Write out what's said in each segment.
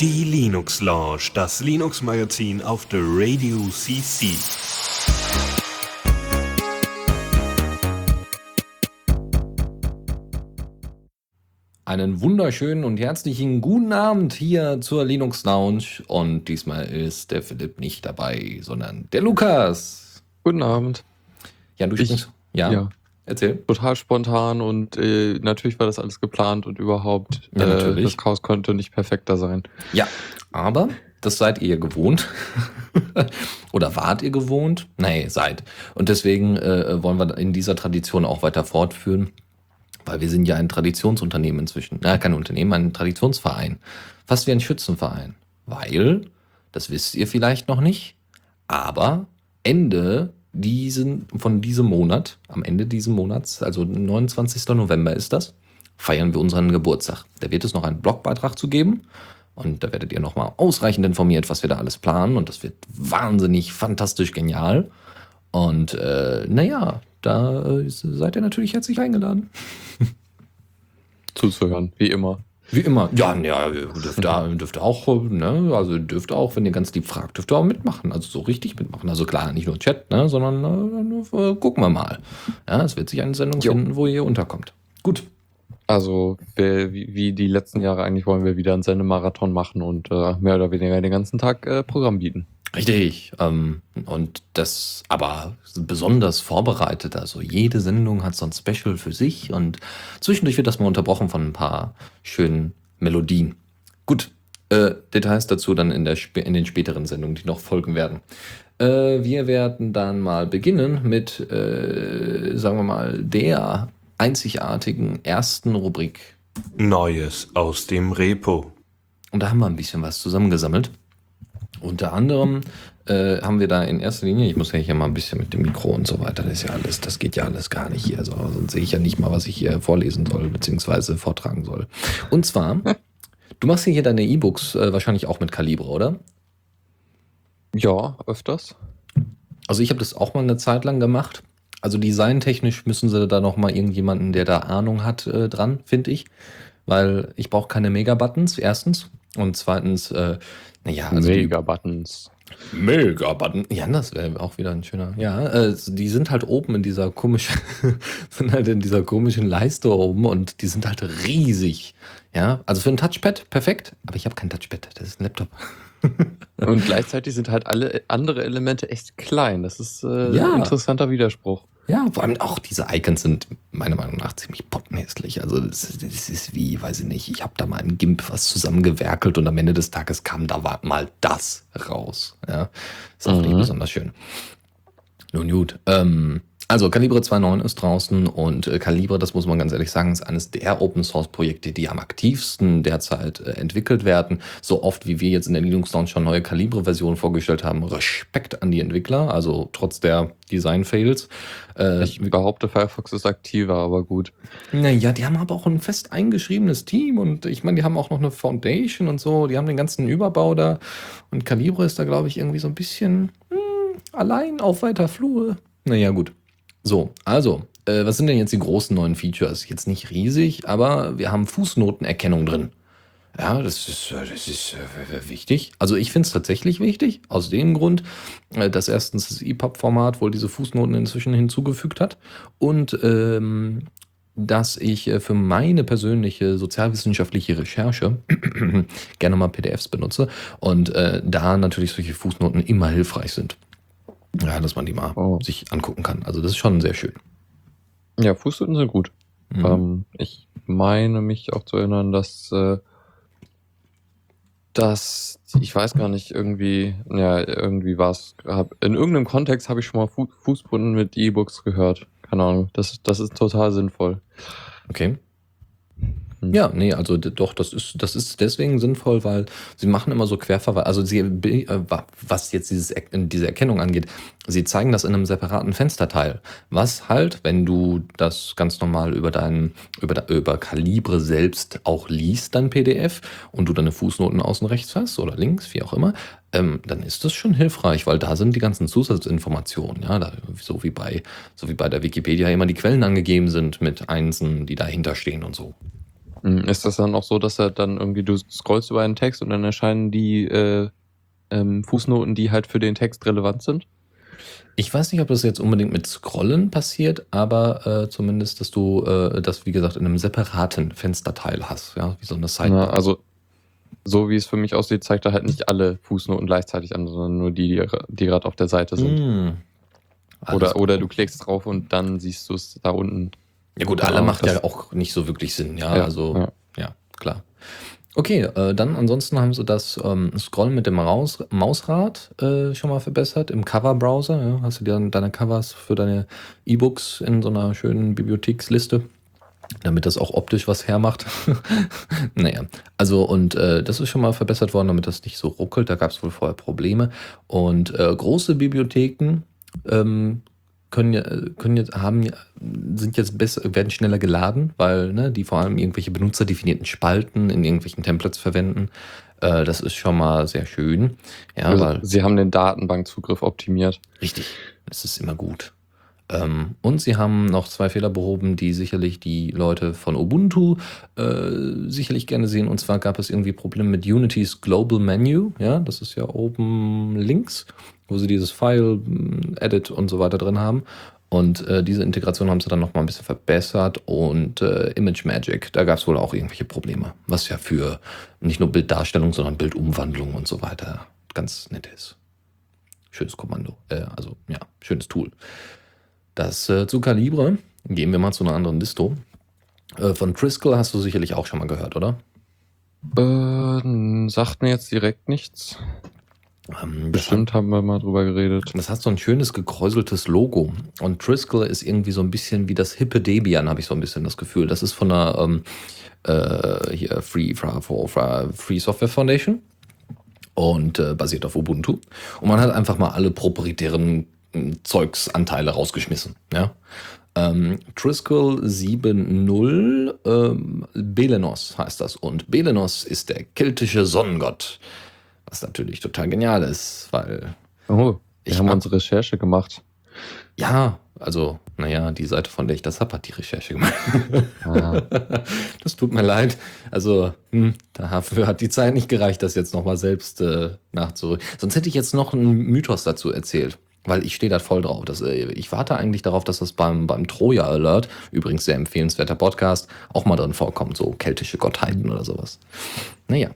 Die Linux Lounge, das Linux Magazin auf der Radio CC. Einen wunderschönen und herzlichen guten Abend hier zur Linux Lounge. Und diesmal ist der Philipp nicht dabei, sondern der Lukas. Guten Abend. Ja, du Ich- sprichst. Ja, Ja, erzähl. total spontan und äh, natürlich war das alles geplant und überhaupt Ja, äh, natürlich. das Chaos konnte nicht perfekter sein. Ja, aber das seid ihr gewohnt. Oder wart ihr gewohnt? Nee, seid. Und deswegen äh, wollen wir in dieser Tradition auch weiter fortführen, weil wir sind ja ein Traditionsunternehmen inzwischen. Na, kein Unternehmen, ein Traditionsverein. Fast wie ein Schützenverein. Weil, das wisst ihr vielleicht noch nicht, aber Ende diesen, von diesem Monat, am Ende dieses Monats, also 29. November ist das, feiern wir unseren Geburtstag. Da wird es noch einen Blogbeitrag zu geben. Und da werdet ihr nochmal ausreichend informiert, was wir da alles planen. Und das wird wahnsinnig, fantastisch genial. Und äh, naja, da seid ihr natürlich herzlich eingeladen. Zuzuhören, wie immer. Wie immer. Ja, ja, dürft ihr, dürft auch, ne, also dürft auch, wenn ihr ganz lieb fragt, dürft ihr auch mitmachen. Also so richtig mitmachen. Also klar, nicht nur Chat, ne, sondern äh, äh, gucken wir mal. Ja, es wird sich eine Sendung Jo. finden, wo ihr unterkommt. Gut. Also wir, wie, wie die letzten Jahre eigentlich wollen wir wieder einen Sendemarathon machen und äh, mehr oder weniger den ganzen Tag äh, Programm bieten. Richtig. Ähm, und das aber besonders vorbereitet. Also jede Sendung hat so ein Special für sich und zwischendurch wird das mal unterbrochen von ein paar schönen Melodien. Gut. Äh, Details dazu dann in, der, in den späteren Sendungen, die noch folgen werden. Äh, wir werden dann mal beginnen mit, äh, sagen wir mal, der einzigartigen ersten Rubrik. Neues aus dem Repo. Und da haben wir ein bisschen was zusammengesammelt. Unter anderem äh, haben wir da in erster Linie, ich muss ja hier mal ein bisschen mit dem Mikro und so weiter, das ist ja alles, das geht ja alles gar nicht hier, so, sonst sehe ich ja nicht mal, was ich hier vorlesen soll, beziehungsweise vortragen soll. Und zwar, du machst ja hier deine E-Books äh, wahrscheinlich auch mit Kalibre, oder? Ja, öfters. Also ich habe das auch mal eine Zeit lang gemacht. Also designtechnisch müssen sie da noch mal irgendjemanden, der da Ahnung hat, äh, dran, finde ich. Weil ich brauche keine Mega-Buttons, erstens. Und zweitens, äh, naja, also Mega-Buttons. Mega-Button. Ja, das wäre auch wieder ein schöner. Ja, äh, die sind halt oben in dieser komischen, sind halt in dieser komischen Leiste oben und die sind halt riesig. Ja, also für ein Touchpad perfekt, aber ich habe kein Touchpad, das ist ein Laptop. Und gleichzeitig sind halt alle andere Elemente echt klein. Das ist äh, Ja. ein interessanter Widerspruch. Ja, vor allem auch diese Icons sind meiner Meinung nach ziemlich pottenhässlich. Also das, das ist wie, weiß ich nicht, ich habe da mal ein GIMP was zusammengewerkelt und am Ende des Tages kam da mal das raus. Ja, ist auch nicht Mhm. besonders schön. Nun gut, ähm, also Calibre 2.9 ist draußen und äh, Calibre, das muss man ganz ehrlich sagen, ist eines der Open Source Projekte, die am aktivsten derzeit äh, entwickelt werden. So oft wie wir jetzt in der Linux Launch schon neue Calibre-Versionen vorgestellt haben, Respekt an die Entwickler, also trotz der Design-Fails. Äh, Ich behaupte, Firefox ist aktiver, aber gut. naja, die haben aber auch ein fest eingeschriebenes Team und ich meine, die haben auch noch eine Foundation und so, die haben den ganzen Überbau da und Calibre ist da, glaube ich, irgendwie so ein bisschen hm, allein auf weiter Flur. Naja, gut. So, also, äh, was sind denn jetzt die großen neuen Features? Jetzt nicht riesig, aber wir haben Fußnotenerkennung drin. Ja, das ist, äh, das ist äh, wichtig. Also ich finde es tatsächlich wichtig, aus dem Grund, äh, dass erstens das EPUB-Format wohl diese Fußnoten inzwischen hinzugefügt hat und ähm, dass ich für meine persönliche sozialwissenschaftliche Recherche gerne mal PDFs benutze und äh, da natürlich solche Fußnoten immer hilfreich sind. Ja, dass man die mal Oh. sich angucken kann. Also das ist schon sehr schön. Ja, Fußnoten sind gut. Mhm. Ähm, ich meine mich auch zu erinnern, dass, äh, dass ich weiß gar nicht, irgendwie, ja, irgendwie war es, in irgendeinem Kontext habe ich schon mal Fu Fußboden mit E-Books gehört. Keine Ahnung, das, das ist total sinnvoll. Okay. Hm. Ja, nee, also doch, das ist, das ist deswegen sinnvoll, weil sie machen immer so Querverweise, also sie, äh, wa- was jetzt dieses, diese Erkennung angeht, sie zeigen das in einem separaten Fensterteil. Was halt, wenn du das ganz normal über deinen, über, über Kalibre selbst auch liest, dein PDF, und du deine Fußnoten außen rechts hast oder links, wie auch immer, ähm, dann ist das schon hilfreich, weil da sind die ganzen Zusatzinformationen, ja, da, so wie bei, so wie bei der Wikipedia immer die Quellen angegeben sind mit Einsen, die dahinter stehen und so. Hm, Ist das dann auch so, dass er dann irgendwie, du scrollst über einen Text und dann erscheinen die äh, ähm, Fußnoten, die halt für den Text relevant sind? Ich weiß nicht, ob das jetzt unbedingt mit Scrollen passiert, aber äh, zumindest, dass du äh, das, wie gesagt, in einem separaten Fensterteil hast, ja, wie so eine Sidebar. also, so wie es für mich aussieht, zeigt er halt nicht alle Fußnoten gleichzeitig an, sondern nur die, die gerade auf der Seite sind. Alles Oder, oder du klickst drauf und dann siehst du es da unten. Ja gut, alle macht ja auch nicht so wirklich Sinn, ja, Ja, also ja. ja, klar. Okay, äh, dann ansonsten haben sie das ähm, Scrollen mit dem Maus Mausrad äh, schon mal verbessert im Cover-Browser. Ja, hast du dir dann deine Covers für deine E-Books in so einer schönen Bibliotheksliste, damit das auch optisch was hermacht. naja, also und äh, das ist schon mal verbessert worden, damit das nicht so ruckelt. Da gab es wohl vorher Probleme. Und äh, große Bibliotheken ähm, können können jetzt, haben, sind jetzt besser, werden schneller geladen, weil ne, die vor allem irgendwelche benutzerdefinierten Spalten in irgendwelchen Templates verwenden. Äh, das ist schon mal sehr schön. Ja, also, weil sie haben den Datenbankzugriff optimiert. Richtig, das ist immer gut. Ähm, und sie haben noch zwei Fehler behoben, die sicherlich die Leute von Ubuntu äh, sicherlich gerne sehen. Und zwar gab es irgendwie Probleme mit Unity's Global Menu. Ja, das ist ja oben links, wo sie dieses File, mm, Edit und so weiter drin haben. Und äh, diese Integration haben sie dann noch mal ein bisschen verbessert. Und äh, Image Magic, da gab es wohl auch irgendwelche Probleme. Was ja für nicht nur Bilddarstellung, sondern Bildumwandlung und so weiter ganz nett ist. Schönes Kommando. Äh, also, ja, schönes Tool. Das äh, zu Calibre. Gehen wir mal zu einer anderen Disto. Äh, von Triskel hast du sicherlich auch schon mal gehört, oder? Äh, sagt mir jetzt direkt nichts. Ähm, Bestimmt haben wir mal drüber geredet. Das hat so ein schönes gekräuseltes Logo. Und Triskel ist irgendwie so ein bisschen wie das hippe Debian, habe ich so ein bisschen das Gefühl. Das ist von der ähm, äh, hier Free, Free Software Foundation und äh, basiert auf Ubuntu. Und man hat einfach mal alle proprietären Zeugsanteile rausgeschmissen. Ja? Ähm, Triskel 7.0 ähm, Belenos heißt das. Und Belenos ist der keltische Sonnengott. Was natürlich total genial ist, weil Oh, wir Ich haben mag- unsere Recherche gemacht. Ja, also, naja, die Seite, von der ich das habe, hat die Recherche gemacht. Ah, das tut mir leid. Also, hm, dafür hat die Zeit nicht gereicht, das jetzt nochmal selbst äh, nachzu. Sonst hätte ich jetzt noch einen Mythos dazu erzählt. Weil ich stehe da voll drauf. Das, äh, ich warte eigentlich darauf, dass das beim, beim Troja Alert, übrigens sehr empfehlenswerter Podcast, auch mal drin vorkommt, so keltische Gottheiten oder sowas. Naja.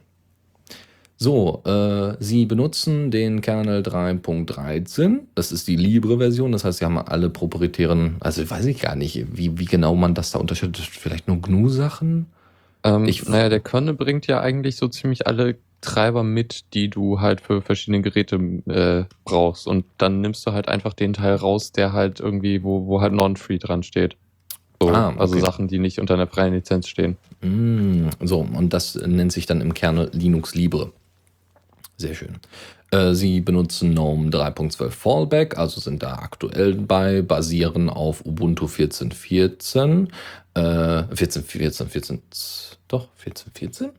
So, äh, Sie benutzen den Kernel 3.13. Das ist die Libre-Version. Das heißt, Sie haben alle proprietären, also weiß ich gar nicht, wie, wie genau man das da unterscheidet. Vielleicht nur GNU-Sachen? ähm, Ich- naja, der Kernel bringt ja eigentlich so ziemlich alle Treiber mit, die du halt für verschiedene Geräte äh, brauchst. Und dann nimmst du halt einfach den Teil raus, der halt irgendwie, wo, wo halt Non-Free dran steht. So, Ah, okay. Also Sachen, die nicht unter einer freien Lizenz stehen. Mm, so, und das nennt sich dann im Kernel Linux Libre. Sehr schön. Äh, Sie benutzen GNOME 3.12 Fallback, also sind da aktuell bei, basieren auf Ubuntu 14.14. Äh, 14.14, 14, doch, 14.14?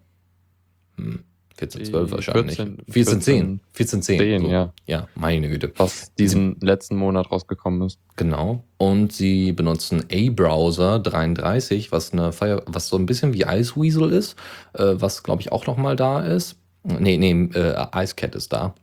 Hm, 14.12 Die wahrscheinlich. 14, 14.10. 14.10. 10, so. ja. Ja, meine Güte. Was diesen letzten Monat rausgekommen ist. Genau. Und sie benutzen A-Browser 33, was eine Fire, was so ein bisschen wie Iceweasel ist, äh, was glaube ich auch noch mal da ist. Nee, nee, äh, IceCat ist da.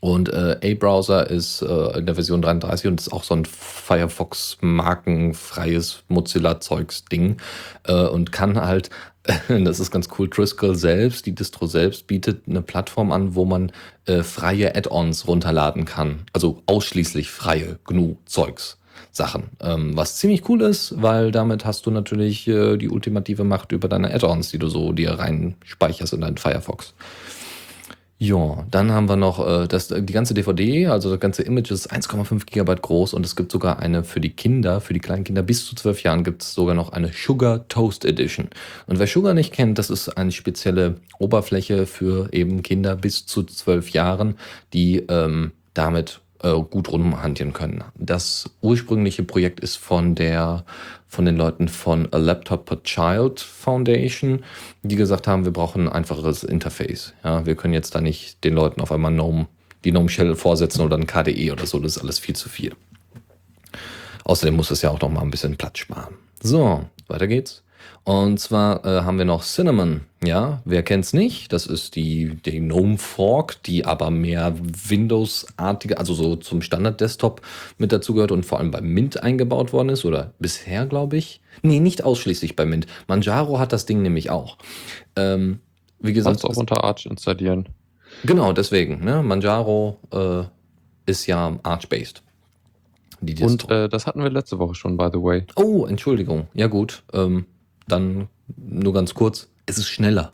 Und äh, A-Browser ist äh, in der Version 33 und ist auch so ein Firefox-markenfreies Mozilla-Zeugs-Ding äh, und kann halt, das ist ganz cool, Triskel selbst, die Distro selbst bietet eine Plattform an, wo man äh, freie Add-ons runterladen kann. Also ausschließlich freie GNU-Zeugs. Sachen, ähm, was ziemlich cool ist, weil damit hast du natürlich äh, die ultimative Macht über deine Add-ons, die du so dir rein speicherst in deinen Firefox. Ja, dann haben wir noch äh, das, die ganze DVD, also das ganze Image ist 1,5 Gigabyte groß und es gibt sogar eine für die Kinder, für die kleinen Kinder bis zu 12 Jahren gibt es sogar noch eine Sugar Toast Edition. Und wer Sugar nicht kennt, das ist eine spezielle Oberfläche für eben Kinder bis zu 12 Jahren, die ähm, damit äh, gut rumhantieren können. Das ursprüngliche Projekt ist von der von den Leuten von A Laptop per Child Foundation, die gesagt haben, wir brauchen ein einfacheres Interface. Ja, wir können jetzt da nicht den Leuten auf einmal GNOME, die GNOME Shell vorsetzen oder ein KDE oder so, das ist alles viel zu viel. Außerdem muss es ja auch noch mal ein bisschen Platz sparen. So, weiter geht's. Und zwar äh, haben wir noch Cinnamon. Ja, wer kennt's nicht? Das ist die, die GNOME Fork, die aber mehr Windows-artige, also so zum Standard-Desktop mit dazugehört und vor allem bei Mint eingebaut worden ist. Oder bisher, glaube ich. Nee, nicht ausschließlich bei Mint. Manjaro hat das Ding nämlich auch. Ähm, wie gesagt. Kannst auch unter Arch installieren. Genau, deswegen. Ne? Manjaro äh, ist ja Arch-based. Und äh, das hatten wir letzte Woche schon, by the way. Oh, Entschuldigung. Ja gut. Ähm, dann nur ganz kurz. Es ist schneller.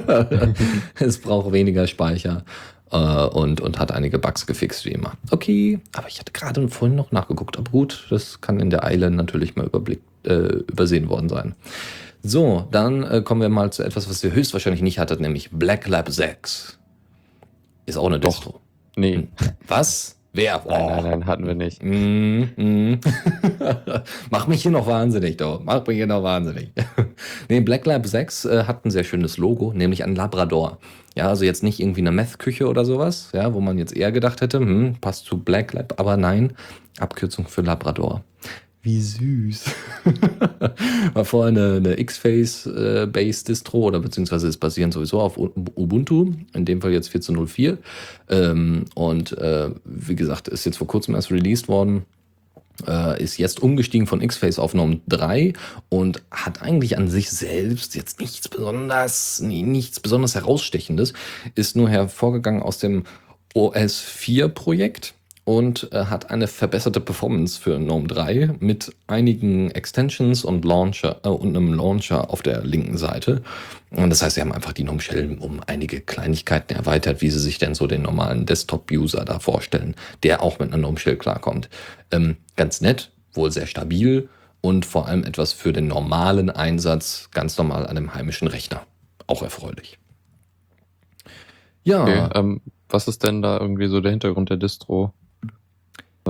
es braucht weniger Speicher äh, und, und hat einige Bugs gefixt, wie immer. Okay, aber ich hatte gerade vorhin noch nachgeguckt. Aber gut, das kann in der Eile natürlich mal überblickt, äh, übersehen worden sein. So, dann äh, kommen wir mal zu etwas, was ihr höchstwahrscheinlich nicht hattet, nämlich Black Lab 6. Ist auch eine Doch. Distro. Nee. Hm. Was? Wer? Oh. Nein, nein, nein, hatten wir nicht. Mm, mm. Mach mich hier noch wahnsinnig, doch. Mach mich hier noch wahnsinnig. nee, Black Lab 6 äh, hat ein sehr schönes Logo, nämlich ein Labrador. Ja, also jetzt nicht irgendwie eine Meth-Küche oder sowas, ja, wo man jetzt eher gedacht hätte, hm, passt zu Black Lab, aber nein, Abkürzung für Labrador. Wie süß. War vorher eine, eine X-Face-Based äh, Distro oder beziehungsweise ist basierend sowieso auf Ubuntu, in dem Fall jetzt 14.04. Ähm, und äh, wie gesagt, ist jetzt vor kurzem erst released worden. Äh, ist jetzt umgestiegen von X-Face auf Norm 3 und hat eigentlich an sich selbst jetzt nichts besonders, nichts besonders herausstechendes, ist nur hervorgegangen aus dem OS 4 Projekt und äh, hat eine verbesserte Performance für GNOME 3 mit einigen Extensions und Launcher äh, und einem Launcher auf der linken Seite. Und das heißt, sie haben einfach die GNOME Shell um einige Kleinigkeiten erweitert, wie sie sich denn so den normalen Desktop-User da vorstellen, der auch mit einer GNOME Shell klarkommt. Ähm, ganz nett, wohl sehr stabil und vor allem etwas für den normalen Einsatz ganz normal an einem heimischen Rechner. Auch erfreulich. Ja. Okay, ähm, was ist denn da irgendwie so der Hintergrund der Distro?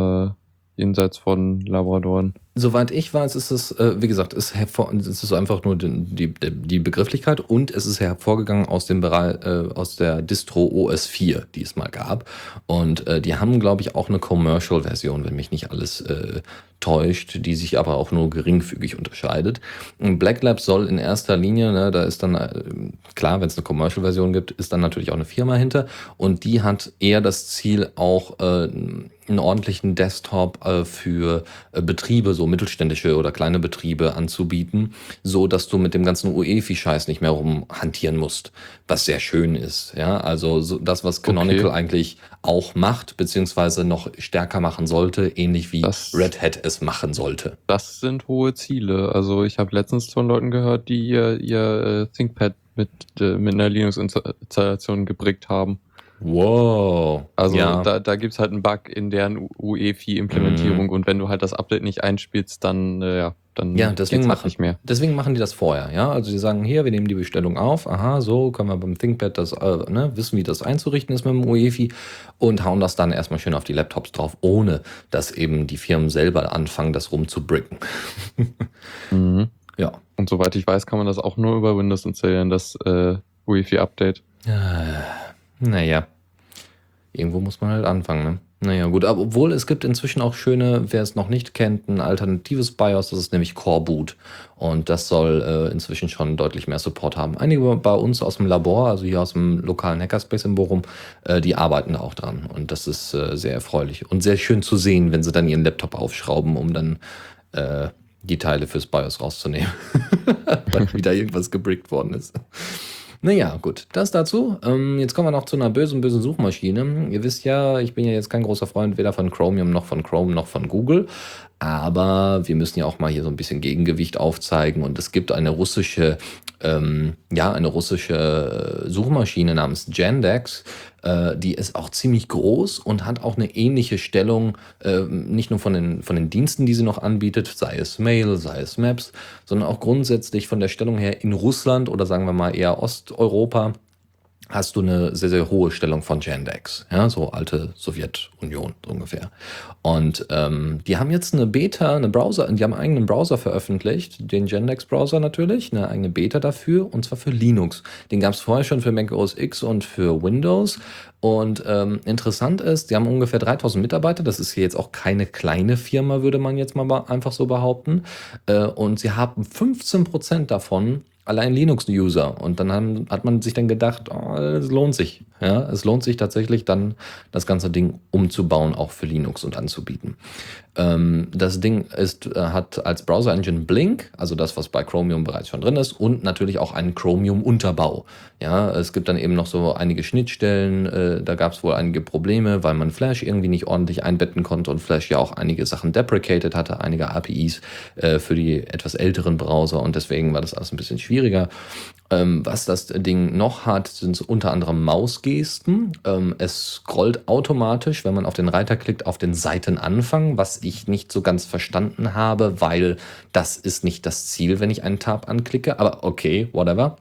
Äh, jenseits von Labradoren. Soweit ich weiß, ist es, äh, wie gesagt, ist es ist einfach nur die, die, die, Begrifflichkeit und es ist hervorgegangen aus dem Bereich, äh, aus der Distro OS 4, die es mal gab. Und äh, die haben, glaube ich, auch eine Commercial-Version, wenn mich nicht alles äh, täuscht, die sich aber auch nur geringfügig unterscheidet. Black Lab soll in erster Linie, ne, da ist dann äh, klar, wenn es eine Commercial-Version gibt, ist dann natürlich auch eine Firma hinter und die hat eher das Ziel, auch äh, einen ordentlichen Desktop für Betriebe, so mittelständische oder kleine Betriebe anzubieten, so dass du mit dem ganzen UEFI-Scheiß nicht mehr rumhantieren musst, was sehr schön ist. Ja, also so das, was Canonical okay. eigentlich auch macht, beziehungsweise noch stärker machen sollte, ähnlich wie das, Red Hat es machen sollte. Das sind hohe Ziele. Also ich habe letztens von Leuten gehört, die ihr, ihr äh, ThinkPad mit, äh, mit einer Linux-Installation gebrickt haben. Wow. Also ja. da, da gibt es halt einen Bug in deren UEFI-Implementierung mhm. und wenn du halt das Update nicht einspielst, dann äh, ja, dann ja, deswegen halt machen, nicht mehr. Deswegen machen die das vorher, ja. Also sie sagen hier, wir nehmen die Bestellung auf, aha, so können wir beim ThinkPad das, äh, ne, wissen, wie das einzurichten ist mit dem UEFI und hauen das dann erstmal schön auf die Laptops drauf, ohne dass eben die Firmen selber anfangen, das rumzubricken. mhm. Ja. Und soweit ich weiß, kann man das auch nur über Windows installieren, das äh, UEFI-Update. Äh, naja. Irgendwo muss man halt anfangen, ne? Naja, gut, aber obwohl es gibt inzwischen auch schöne, wer es noch nicht kennt, ein alternatives BIOS, das ist nämlich Core Boot. Und das soll äh, inzwischen schon deutlich mehr Support haben. Einige bei uns aus dem Labor, also hier aus dem lokalen Hackerspace in Bochum, äh, die arbeiten auch dran. Und das ist äh, sehr erfreulich und sehr schön zu sehen, wenn sie dann ihren Laptop aufschrauben, um dann äh, die Teile fürs BIOS rauszunehmen. Weil wieder irgendwas gebrickt worden ist. Naja, gut, das dazu. Ähm, jetzt kommen wir noch zu einer bösen, bösen Suchmaschine. Ihr wisst ja, ich bin ja jetzt kein großer Freund weder von Chromium noch von Chrome noch von Google. Aber wir müssen ja auch mal hier so ein bisschen Gegengewicht aufzeigen. Und es gibt eine russische, ähm, ja, eine russische Suchmaschine namens Jandex. Äh, die ist auch ziemlich groß und hat auch eine ähnliche Stellung, äh, nicht nur von den, von den Diensten, die sie noch anbietet, sei es Mail, sei es Maps, sondern auch grundsätzlich von der Stellung her in Russland oder sagen wir mal eher Osteuropa hast du eine sehr, sehr hohe Stellung von Yandex, ja, so alte Sowjetunion ungefähr. Und ähm, die haben jetzt eine Beta, eine Browser, die haben einen eigenen Browser veröffentlicht, den Yandex-Browser natürlich, eine eigene Beta dafür, und zwar für Linux. Den gab es vorher schon für Mac OS X und für Windows. Und ähm, interessant ist, die haben ungefähr 3000 Mitarbeiter. Das ist hier jetzt auch keine kleine Firma, würde man jetzt mal einfach so behaupten. Äh, und sie haben 15 Prozent davon allein Linux-User. Und dann haben, hat man sich dann gedacht, oh, es lohnt sich. Ja, es lohnt sich tatsächlich dann, das ganze Ding umzubauen, auch für Linux und anzubieten. Ähm, das Ding ist, äh, hat als Browser-Engine Blink, also das, was bei Chromium bereits schon drin ist, und natürlich auch einen Chromium-Unterbau. Ja, es gibt dann eben noch so einige Schnittstellen, äh, da gab es wohl einige Probleme, weil man Flash irgendwie nicht ordentlich einbetten konnte und Flash ja auch einige Sachen deprecated hatte, einige APIs äh, für die etwas älteren Browser und deswegen war das alles ein bisschen schwieriger. Ähm, was das Ding noch hat, sind unter anderem Mausgesten. Ähm, es scrollt automatisch, wenn man auf den Reiter klickt, auf den Seitenanfang, was ich nicht so ganz verstanden habe, weil das ist nicht das Ziel, wenn ich einen Tab anklicke. Aber okay, whatever.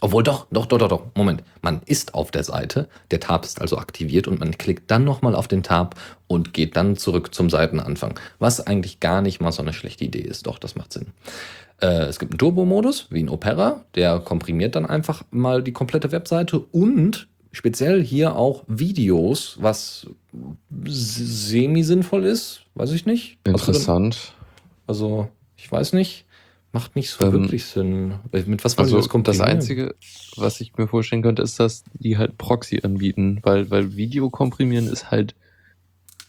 Obwohl doch, doch, doch, doch, doch. Moment. Man ist auf der Seite, der Tab ist also aktiviert und man klickt dann nochmal auf den Tab und geht dann zurück zum Seitenanfang. Was eigentlich gar nicht mal so eine schlechte Idee ist. Doch, das macht Sinn. Äh, es gibt einen Turbo-Modus, wie ein Opera, der komprimiert dann einfach mal die komplette Webseite und speziell hier auch Videos, was semi-sinnvoll ist, weiß ich nicht. Interessant. Also, ich weiß nicht. Macht nicht so ähm, wirklich Sinn. Mit was also das kommt das Einzige, was ich mir vorstellen könnte, ist, dass die halt Proxy anbieten, weil, weil Video komprimieren ist halt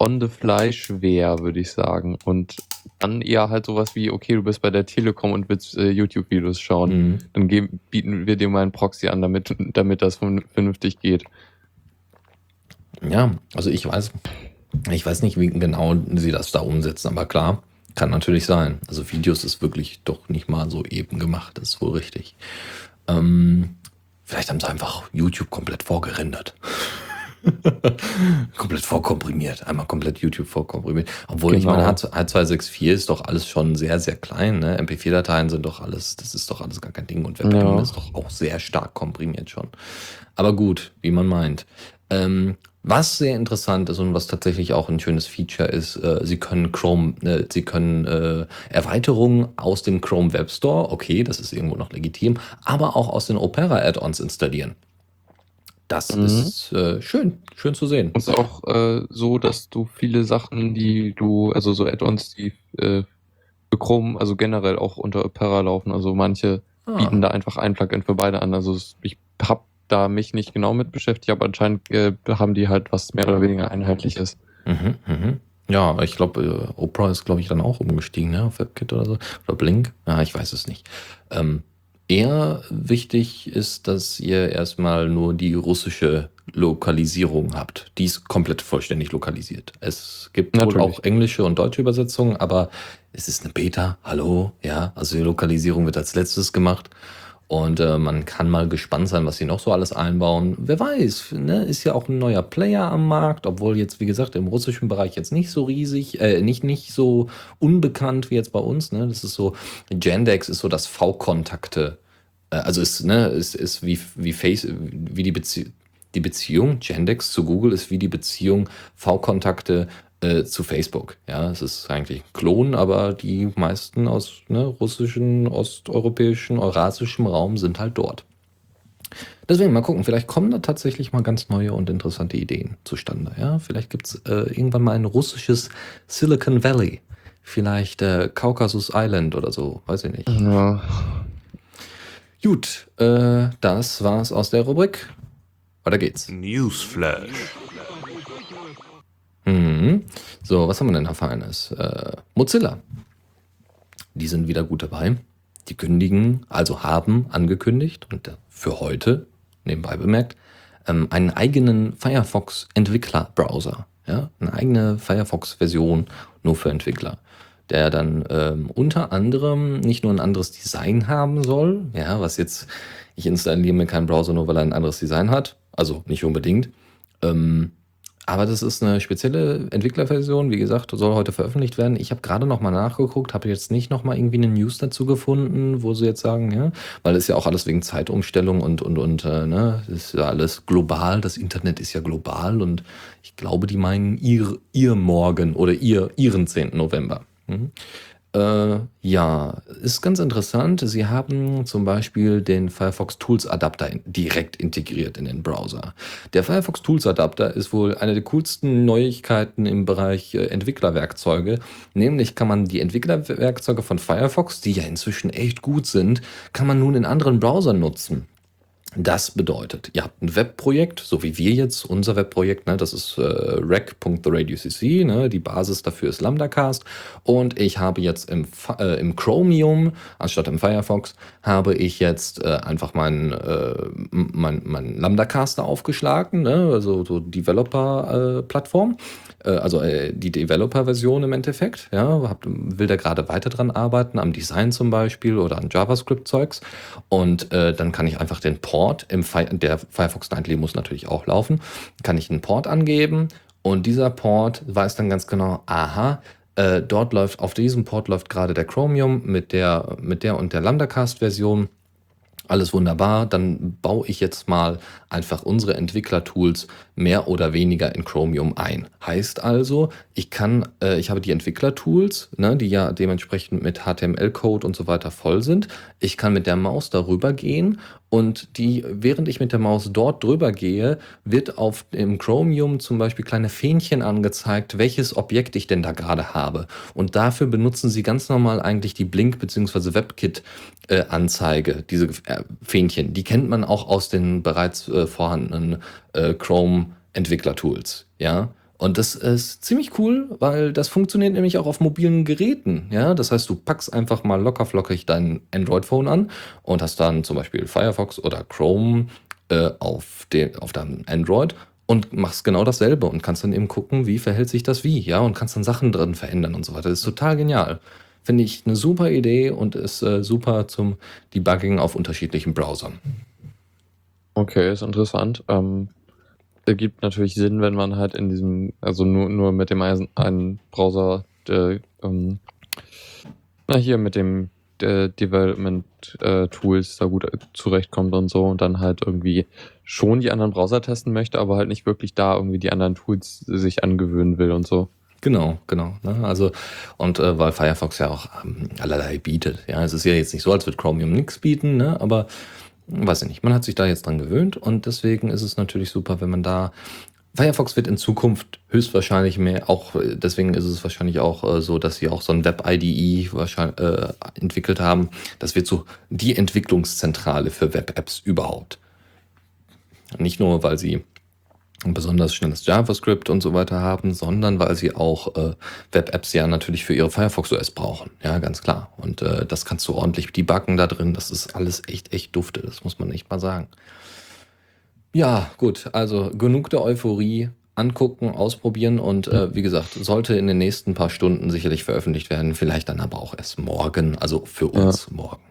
on the fly schwer, würde ich sagen. Und dann eher halt sowas wie, okay, du bist bei der Telekom und willst äh, YouTube-Videos schauen. Mhm. Dann geben, bieten wir dir mal einen Proxy an, damit, damit das vernünftig geht. Ja, also ich weiß, ich weiß nicht, wie genau sie das da umsetzen, aber klar, kann natürlich sein. Also Videos ist wirklich doch nicht mal so eben gemacht, das ist wohl richtig. Ähm, vielleicht haben sie einfach YouTube komplett vorgerendert. komplett vorkomprimiert. Einmal komplett YouTube vorkomprimiert. Obwohl, genau. ich meine, H264 ist doch alles schon sehr, sehr klein. Ne? MP4-Dateien sind doch alles, das ist doch alles gar kein Ding. Und WebM ja. ist doch auch sehr stark komprimiert schon. Aber gut, wie man meint. Ähm, was sehr interessant ist und was tatsächlich auch ein schönes Feature ist, äh, Sie können Chrome, äh, Sie können äh, Erweiterungen aus dem Chrome Web Store, okay, das ist irgendwo noch legitim, aber auch aus den Opera Add-ons installieren. Das mhm. ist äh, schön, schön zu sehen. Und es ist auch äh, so, dass du viele Sachen, die du, also so Add-ons, die äh, für Chrome, also generell auch unter Opera laufen, also manche ah. bieten da einfach ein Plugin für beide an. Also ich habe da mich nicht genau mit beschäftigt, aber anscheinend äh, haben die halt was mehr oder weniger einheitliches. Mhm, mhm. Ja, ich glaube, äh, Opera ist, glaube ich, dann auch umgestiegen, ne, auf WebKit oder so. Oder Blink. Ja, ich weiß es nicht. Ähm, eher wichtig ist, dass ihr erstmal nur die russische Lokalisierung habt. Die ist komplett vollständig lokalisiert. Es gibt Natürlich. wohl auch englische und deutsche Übersetzungen, aber es ist eine Beta. Hallo, ja. Also die Lokalisierung wird als letztes gemacht. Und äh, man kann mal gespannt sein, was sie noch so alles einbauen. Wer weiß, ne? ist ja auch ein neuer Player am Markt, obwohl jetzt, wie gesagt, im russischen Bereich jetzt nicht so riesig, äh, nicht, nicht so unbekannt wie jetzt bei uns. Ne? Das ist so, Gendex ist so das V-Kontakte. Äh, also ist, ne, ist, ist wie, wie Face, wie die Beziehung. Die Beziehung Gendex zu Google ist wie die Beziehung V-Kontakte äh, zu Facebook. Ja, es ist eigentlich ein Klon, aber die meisten aus ne, russischen, osteuropäischen, eurasischem Raum sind halt dort. Deswegen mal gucken, vielleicht kommen da tatsächlich mal ganz neue und interessante Ideen zustande. Ja, vielleicht gibt es äh, irgendwann mal ein russisches Silicon Valley. Vielleicht äh, Caucasus Island oder so, weiß ich nicht. Ja. Gut, äh, das war's aus der Rubrik. Weiter geht's. Newsflash. Mhm. So, was haben wir denn Feines? Äh, Mozilla. Die sind wieder gut dabei. Die kündigen, also haben angekündigt und für heute, nebenbei bemerkt, ähm, einen eigenen Firefox-Entwickler-Browser. Ja? Eine eigene Firefox-Version nur für Entwickler. Der dann ähm, unter anderem nicht nur ein anderes Design haben soll, ja, was jetzt, ich installiere mir keinen Browser nur, weil er ein anderes Design hat, also nicht unbedingt, ähm, Aber das ist eine spezielle Entwicklerversion. Wie gesagt, soll heute veröffentlicht werden. Ich habe gerade noch mal nachgeguckt, habe jetzt nicht noch mal irgendwie eine News dazu gefunden, wo sie jetzt sagen, ja, weil es ja auch alles wegen Zeitumstellung und und und äh, ne, ist ja alles global. Das Internet ist ja global und ich glaube, die meinen ihr ihr morgen oder ihr ihren 10. November. Mhm. Äh, ja, ist ganz interessant. Sie haben zum Beispiel den Firefox Tools Adapter in, direkt integriert in den Browser. Der Firefox Tools Adapter ist wohl eine der coolsten Neuigkeiten im Bereich äh, Entwicklerwerkzeuge. Nämlich kann man die Entwicklerwerkzeuge von Firefox, die ja inzwischen echt gut sind, kann man nun in anderen Browsern nutzen. Das bedeutet, ihr habt ein Webprojekt, so wie wir jetzt, unser Webprojekt, ne, das ist äh, rec.theradiocc, ne, die Basis dafür ist LambdaCast und ich habe jetzt im, äh, im Chromium, anstatt im Firefox, habe ich jetzt äh, einfach meinen äh, mein, mein LambdaCaster aufgeschlagen, ne, also so Developer-Plattform, äh, also äh, die Developer-Version im Endeffekt, ja, will da gerade weiter dran arbeiten, am Design zum Beispiel oder an JavaScript-Zeugs. Und äh, dann kann ich einfach den Port Port, im Fi der Firefox Nightly muss natürlich auch laufen, kann ich einen Port angeben und dieser Port weiß dann ganz genau, aha, äh, dort läuft, auf diesem Port läuft gerade der Chromium mit der, mit der und der Lambdacast-Version. Alles wunderbar, dann baue ich jetzt mal einfach unsere Entwicklertools mehr oder weniger in Chromium ein. Heißt also, ich kann, äh, ich habe die Entwicklertools, ne, die ja dementsprechend mit HTML-Code und so weiter voll sind. Ich kann mit der Maus darüber gehen und die, während ich mit der Maus dort drüber gehe, wird auf dem Chromium zum Beispiel kleine Fähnchen angezeigt, welches Objekt ich denn da gerade habe. Und dafür benutzen sie ganz normal eigentlich die Blink- bzw. WebKit-Anzeige, diese äh, Fähnchen. Die kennt man auch aus den bereits äh, vorhandenen äh, Chrome-Entwicklertools. Ja. Und das ist ziemlich cool, weil das funktioniert nämlich auch auf mobilen Geräten. Ja, das heißt, du packst einfach mal lockerflockig dein Android-Phone an und hast dann zum Beispiel Firefox oder Chrome äh, auf, den, auf deinem Android und machst genau dasselbe und kannst dann eben gucken, wie verhält sich das wie, ja, und kannst dann Sachen drin verändern und so weiter. Das ist total genial. Finde ich eine super Idee und ist äh, super zum Debugging auf unterschiedlichen Browsern. Okay, ist interessant. Ähm, ergibt natürlich Sinn, wenn man halt in diesem, also nur, nur mit dem einen Browser, der, ähm, na hier mit dem der Development äh, Tools da gut zurechtkommt und so und dann halt irgendwie schon die anderen Browser testen möchte, aber halt nicht wirklich da irgendwie die anderen Tools sich angewöhnen will und so. Genau, genau. Ne? Also, und äh, weil Firefox ja auch ähm, allerlei bietet. Ja, es ist ja jetzt nicht so, als würde Chromium nichts bieten, ne? aber weiß ich nicht, man hat sich da jetzt dran gewöhnt und deswegen ist es natürlich super, wenn man da Firefox wird in Zukunft höchstwahrscheinlich mehr, auch deswegen ist es wahrscheinlich auch äh, so, dass sie auch so ein Web-IDE äh, entwickelt haben. Das wird so die Entwicklungszentrale für Web-Apps überhaupt. Nicht nur, weil sie besonders schnelles JavaScript und so weiter haben, sondern weil sie auch äh, Web-Apps ja natürlich für ihre Firefox OS brauchen. Ja, ganz klar. Und äh, das kannst du ordentlich debuggen da drin. Das ist alles echt, echt dufte. Das muss man echt mal sagen. Ja, gut. Also genug der Euphorie. Angucken, ausprobieren und äh, wie gesagt, sollte in den nächsten paar Stunden sicherlich veröffentlicht werden. Vielleicht dann aber auch erst morgen. Also für uns ja. morgen.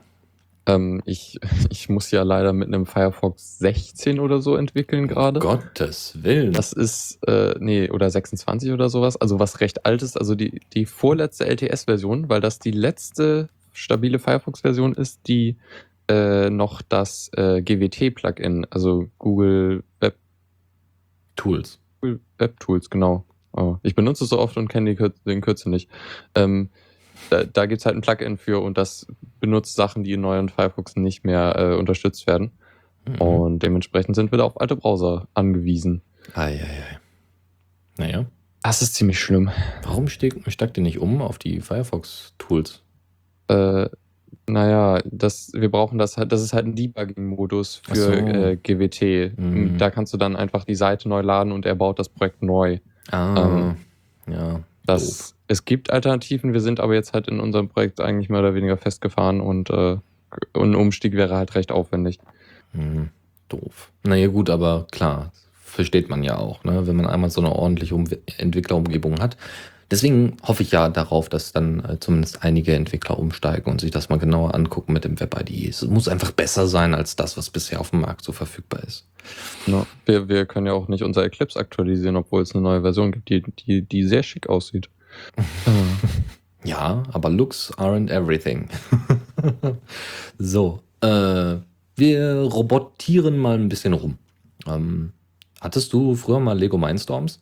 Ähm, ich, ich muss ja leider mit einem Firefox 16 oder so entwickeln gerade. Gottes Willen. Das ist, äh, nee, oder 26 oder sowas. Also was recht alt ist. Also die, die vorletzte LTS-Version, weil das die letzte stabile Firefox-Version ist, die äh, noch das äh, GWT-Plugin, also Google Web Tools. Google Web Tools, genau. Oh, ich benutze es so oft und kenne den Kürzel nicht. Ähm, da, da gibt es halt ein Plugin für und das benutzt Sachen, die in neuen Firefox nicht mehr äh, unterstützt werden. Mhm. Und dementsprechend sind wir da auf alte Browser angewiesen. Eieiei. Naja. Das ist ziemlich schlimm. Warum steigt, ihr nicht um auf die Firefox-Tools? Äh, naja, das, wir brauchen das halt, das ist halt ein Debugging-Modus für so. äh, GWT. Mhm. Da kannst du dann einfach die Seite neu laden und er baut das Projekt neu. Ah, ähm, ja. Das, es gibt Alternativen, wir sind aber jetzt halt in unserem Projekt eigentlich mehr oder weniger festgefahren und äh, ein Umstieg wäre halt recht aufwendig. Hm, doof. Naja, gut, aber klar, versteht man ja auch. Ne? Wenn man einmal so eine ordentliche um Entwicklerumgebung hat, deswegen hoffe ich ja darauf, dass dann äh, zumindest einige Entwickler umsteigen und sich das mal genauer angucken mit dem Web-ID. Es muss einfach besser sein als das, was bisher auf dem Markt so verfügbar ist. Ja, wir, wir können ja auch nicht unser Eclipse aktualisieren, obwohl es eine neue Version gibt, die, die, die sehr schick aussieht. Ja, aber Looks aren't everything. so, äh, wir robotieren mal ein bisschen rum. Ähm, hattest du früher mal Lego Mindstorms?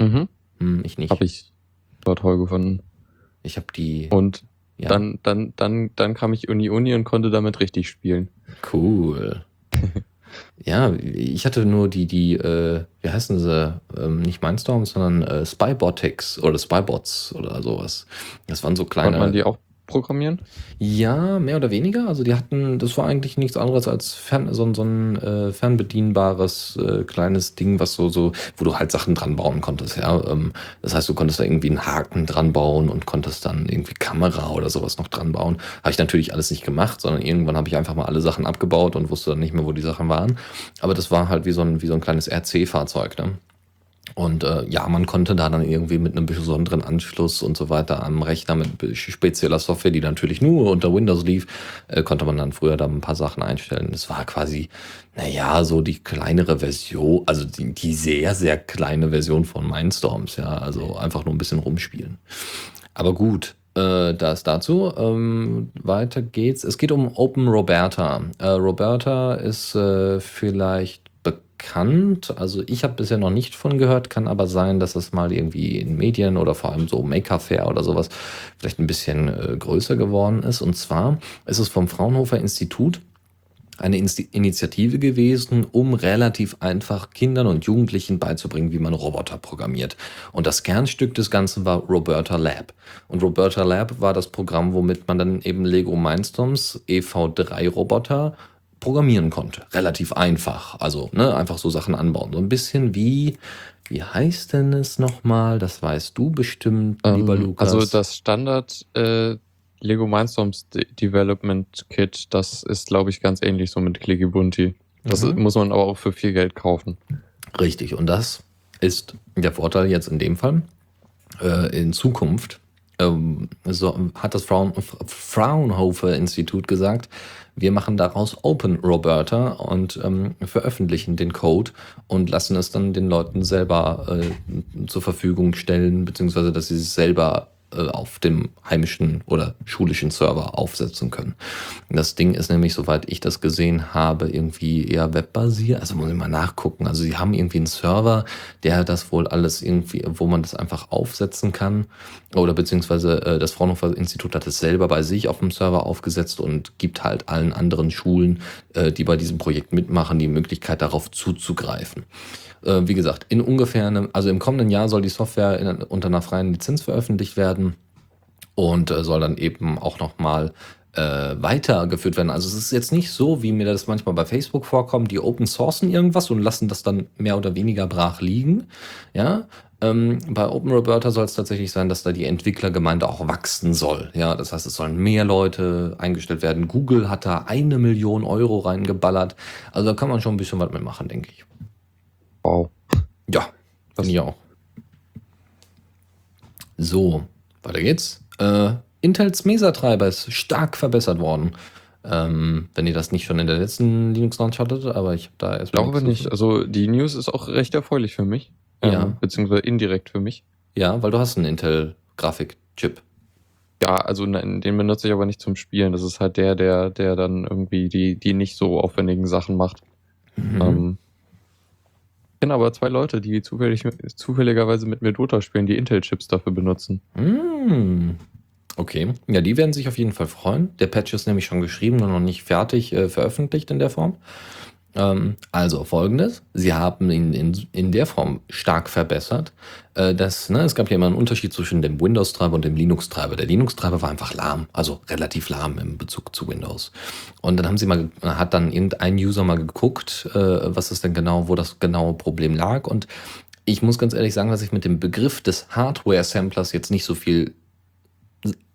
Mhm. Hm, ich nicht. Habe ich dort toll gefunden. Ich habe die. Und ja, dann, dann, dann, dann kam ich Uni Uni und konnte damit richtig spielen. cool. ja, ich hatte nur die, die, äh, wie heißen sie? Ähm, nicht Mindstorms, sondern äh, Spybotics oder Spybots oder sowas. Das waren so kleine. Konnte man die auch programmieren? Ja, mehr oder weniger. Also die hatten, das war eigentlich nichts anderes als fern, so, ein- so ein äh, fernbedienbares äh, kleines Ding, was so, so, wo du halt Sachen dran bauen konntest, ja. Ähm, das heißt, du konntest da irgendwie einen Haken dran bauen und konntest dann irgendwie Kamera oder sowas noch dran bauen. Habe ich natürlich alles nicht gemacht, sondern irgendwann habe ich einfach mal alle Sachen abgebaut und wusste dann nicht mehr, wo die Sachen waren. Aber das war halt wie so ein, wie so ein kleines RC-Fahrzeug, ne? Und äh, ja, man konnte da dann irgendwie mit einem besonderen Anschluss und so weiter am Rechner mit spezieller Software, die natürlich nur unter Windows lief, äh, konnte man dann früher da ein paar Sachen einstellen. Das war quasi, naja, so die kleinere Version, also die, die sehr, sehr kleine Version von Mindstorms, ja, also einfach nur ein bisschen rumspielen. Aber gut, äh, das dazu. Ähm, weiter geht's. Es geht um Open Roberta. Äh, Roberta ist äh, vielleicht bekannt. Also ich habe bisher noch nicht von gehört, kann aber sein, dass es mal irgendwie in Medien oder vor allem so Maker Fair oder sowas vielleicht ein bisschen äh, größer geworden ist. Und zwar ist es vom Fraunhofer Institut eine Insti Initiative gewesen, um relativ einfach Kindern und Jugendlichen beizubringen, wie man Roboter programmiert. Und das Kernstück des Ganzen war Roberta Lab. Und Roberta Lab war das Programm, womit man dann eben Lego Mindstorms EV3-Roboter programmieren konnte. Relativ einfach. Also ne, einfach so Sachen anbauen. So ein bisschen wie, wie heißt denn es nochmal? Das weißt du bestimmt, lieber Ähm, Lukas. Also das Standard äh, Lego Mindstorms De Development Kit, das ist, glaube ich, ganz ähnlich so mit Clicky Bunty. Das Mhm. muss man aber auch für viel Geld kaufen. Richtig, und das ist der Vorteil jetzt in dem Fall. Äh, in Zukunft ähm, so hat das Fraun Fraunhofer Institut gesagt, wir machen daraus Open Roberta und ähm, veröffentlichen den Code und lassen es dann den Leuten selber äh, zur Verfügung stellen, beziehungsweise dass sie es selber auf dem heimischen oder schulischen Server aufsetzen können. Das Ding ist nämlich, soweit ich das gesehen habe, irgendwie eher webbasiert. Also muss ich mal nachgucken. Also sie haben irgendwie einen Server, der das wohl alles irgendwie, wo man das einfach aufsetzen kann. Oder beziehungsweise äh, das Fraunhofer Institut hat es selber bei sich auf dem Server aufgesetzt und gibt halt allen anderen Schulen, äh, die bei diesem Projekt mitmachen, die Möglichkeit darauf zuzugreifen. Äh, wie gesagt, in ungefähr einem, also im kommenden Jahr soll die Software in, unter einer freien Lizenz veröffentlicht werden und äh, soll dann eben auch nochmal äh, weitergeführt werden. Also es ist jetzt nicht so, wie mir das manchmal bei Facebook vorkommt, die open sourcen irgendwas und lassen das dann mehr oder weniger brach liegen. Ja, ähm, bei Open Roberta soll es tatsächlich sein, dass da die Entwicklergemeinde auch wachsen soll. Ja, das heißt, es sollen mehr Leute eingestellt werden. Google hat da eine Million Euro reingeballert. Also da kann man schon ein bisschen was mitmachen, denke ich. Wow. Ja, finde ich auch. So, weiter geht's. Äh, Intels Mesa-Treiber ist stark verbessert worden. Ähm, wenn ihr das nicht schon in der letzten Linux-Launch hattet, aber ich habe da erst Ich glaube nicht. Also die News ist auch recht erfreulich für mich. Ja. Ähm, beziehungsweise indirekt für mich. Ja, weil du hast einen Intel-Grafik-Chip. Ja, also nein, den benutze ich aber nicht zum Spielen. Das ist halt der, der, der dann irgendwie die, die nicht so aufwendigen Sachen macht. Mhm. Ähm, ich kenne aber zwei Leute, die zufällig, zufälligerweise mit mir Dota spielen, die Intel-Chips dafür benutzen. Mm. Okay, ja, die werden sich auf jeden Fall freuen. Der Patch ist nämlich schon geschrieben und noch nicht fertig äh, veröffentlicht in der Form. Ähm, also folgendes, sie haben ihn in, in der Form stark verbessert. Äh, das, ne, es gab ja immer einen Unterschied zwischen dem Windows-Treiber und dem Linux-Treiber. Der Linux-Treiber war einfach lahm, also relativ lahm im Bezug zu Windows. Und dann haben sie mal, hat dann irgendein User mal geguckt, äh, was ist denn genau, wo das genaue Problem lag. Und ich muss ganz ehrlich sagen, dass ich mit dem Begriff des Hardware-Samplers jetzt nicht so viel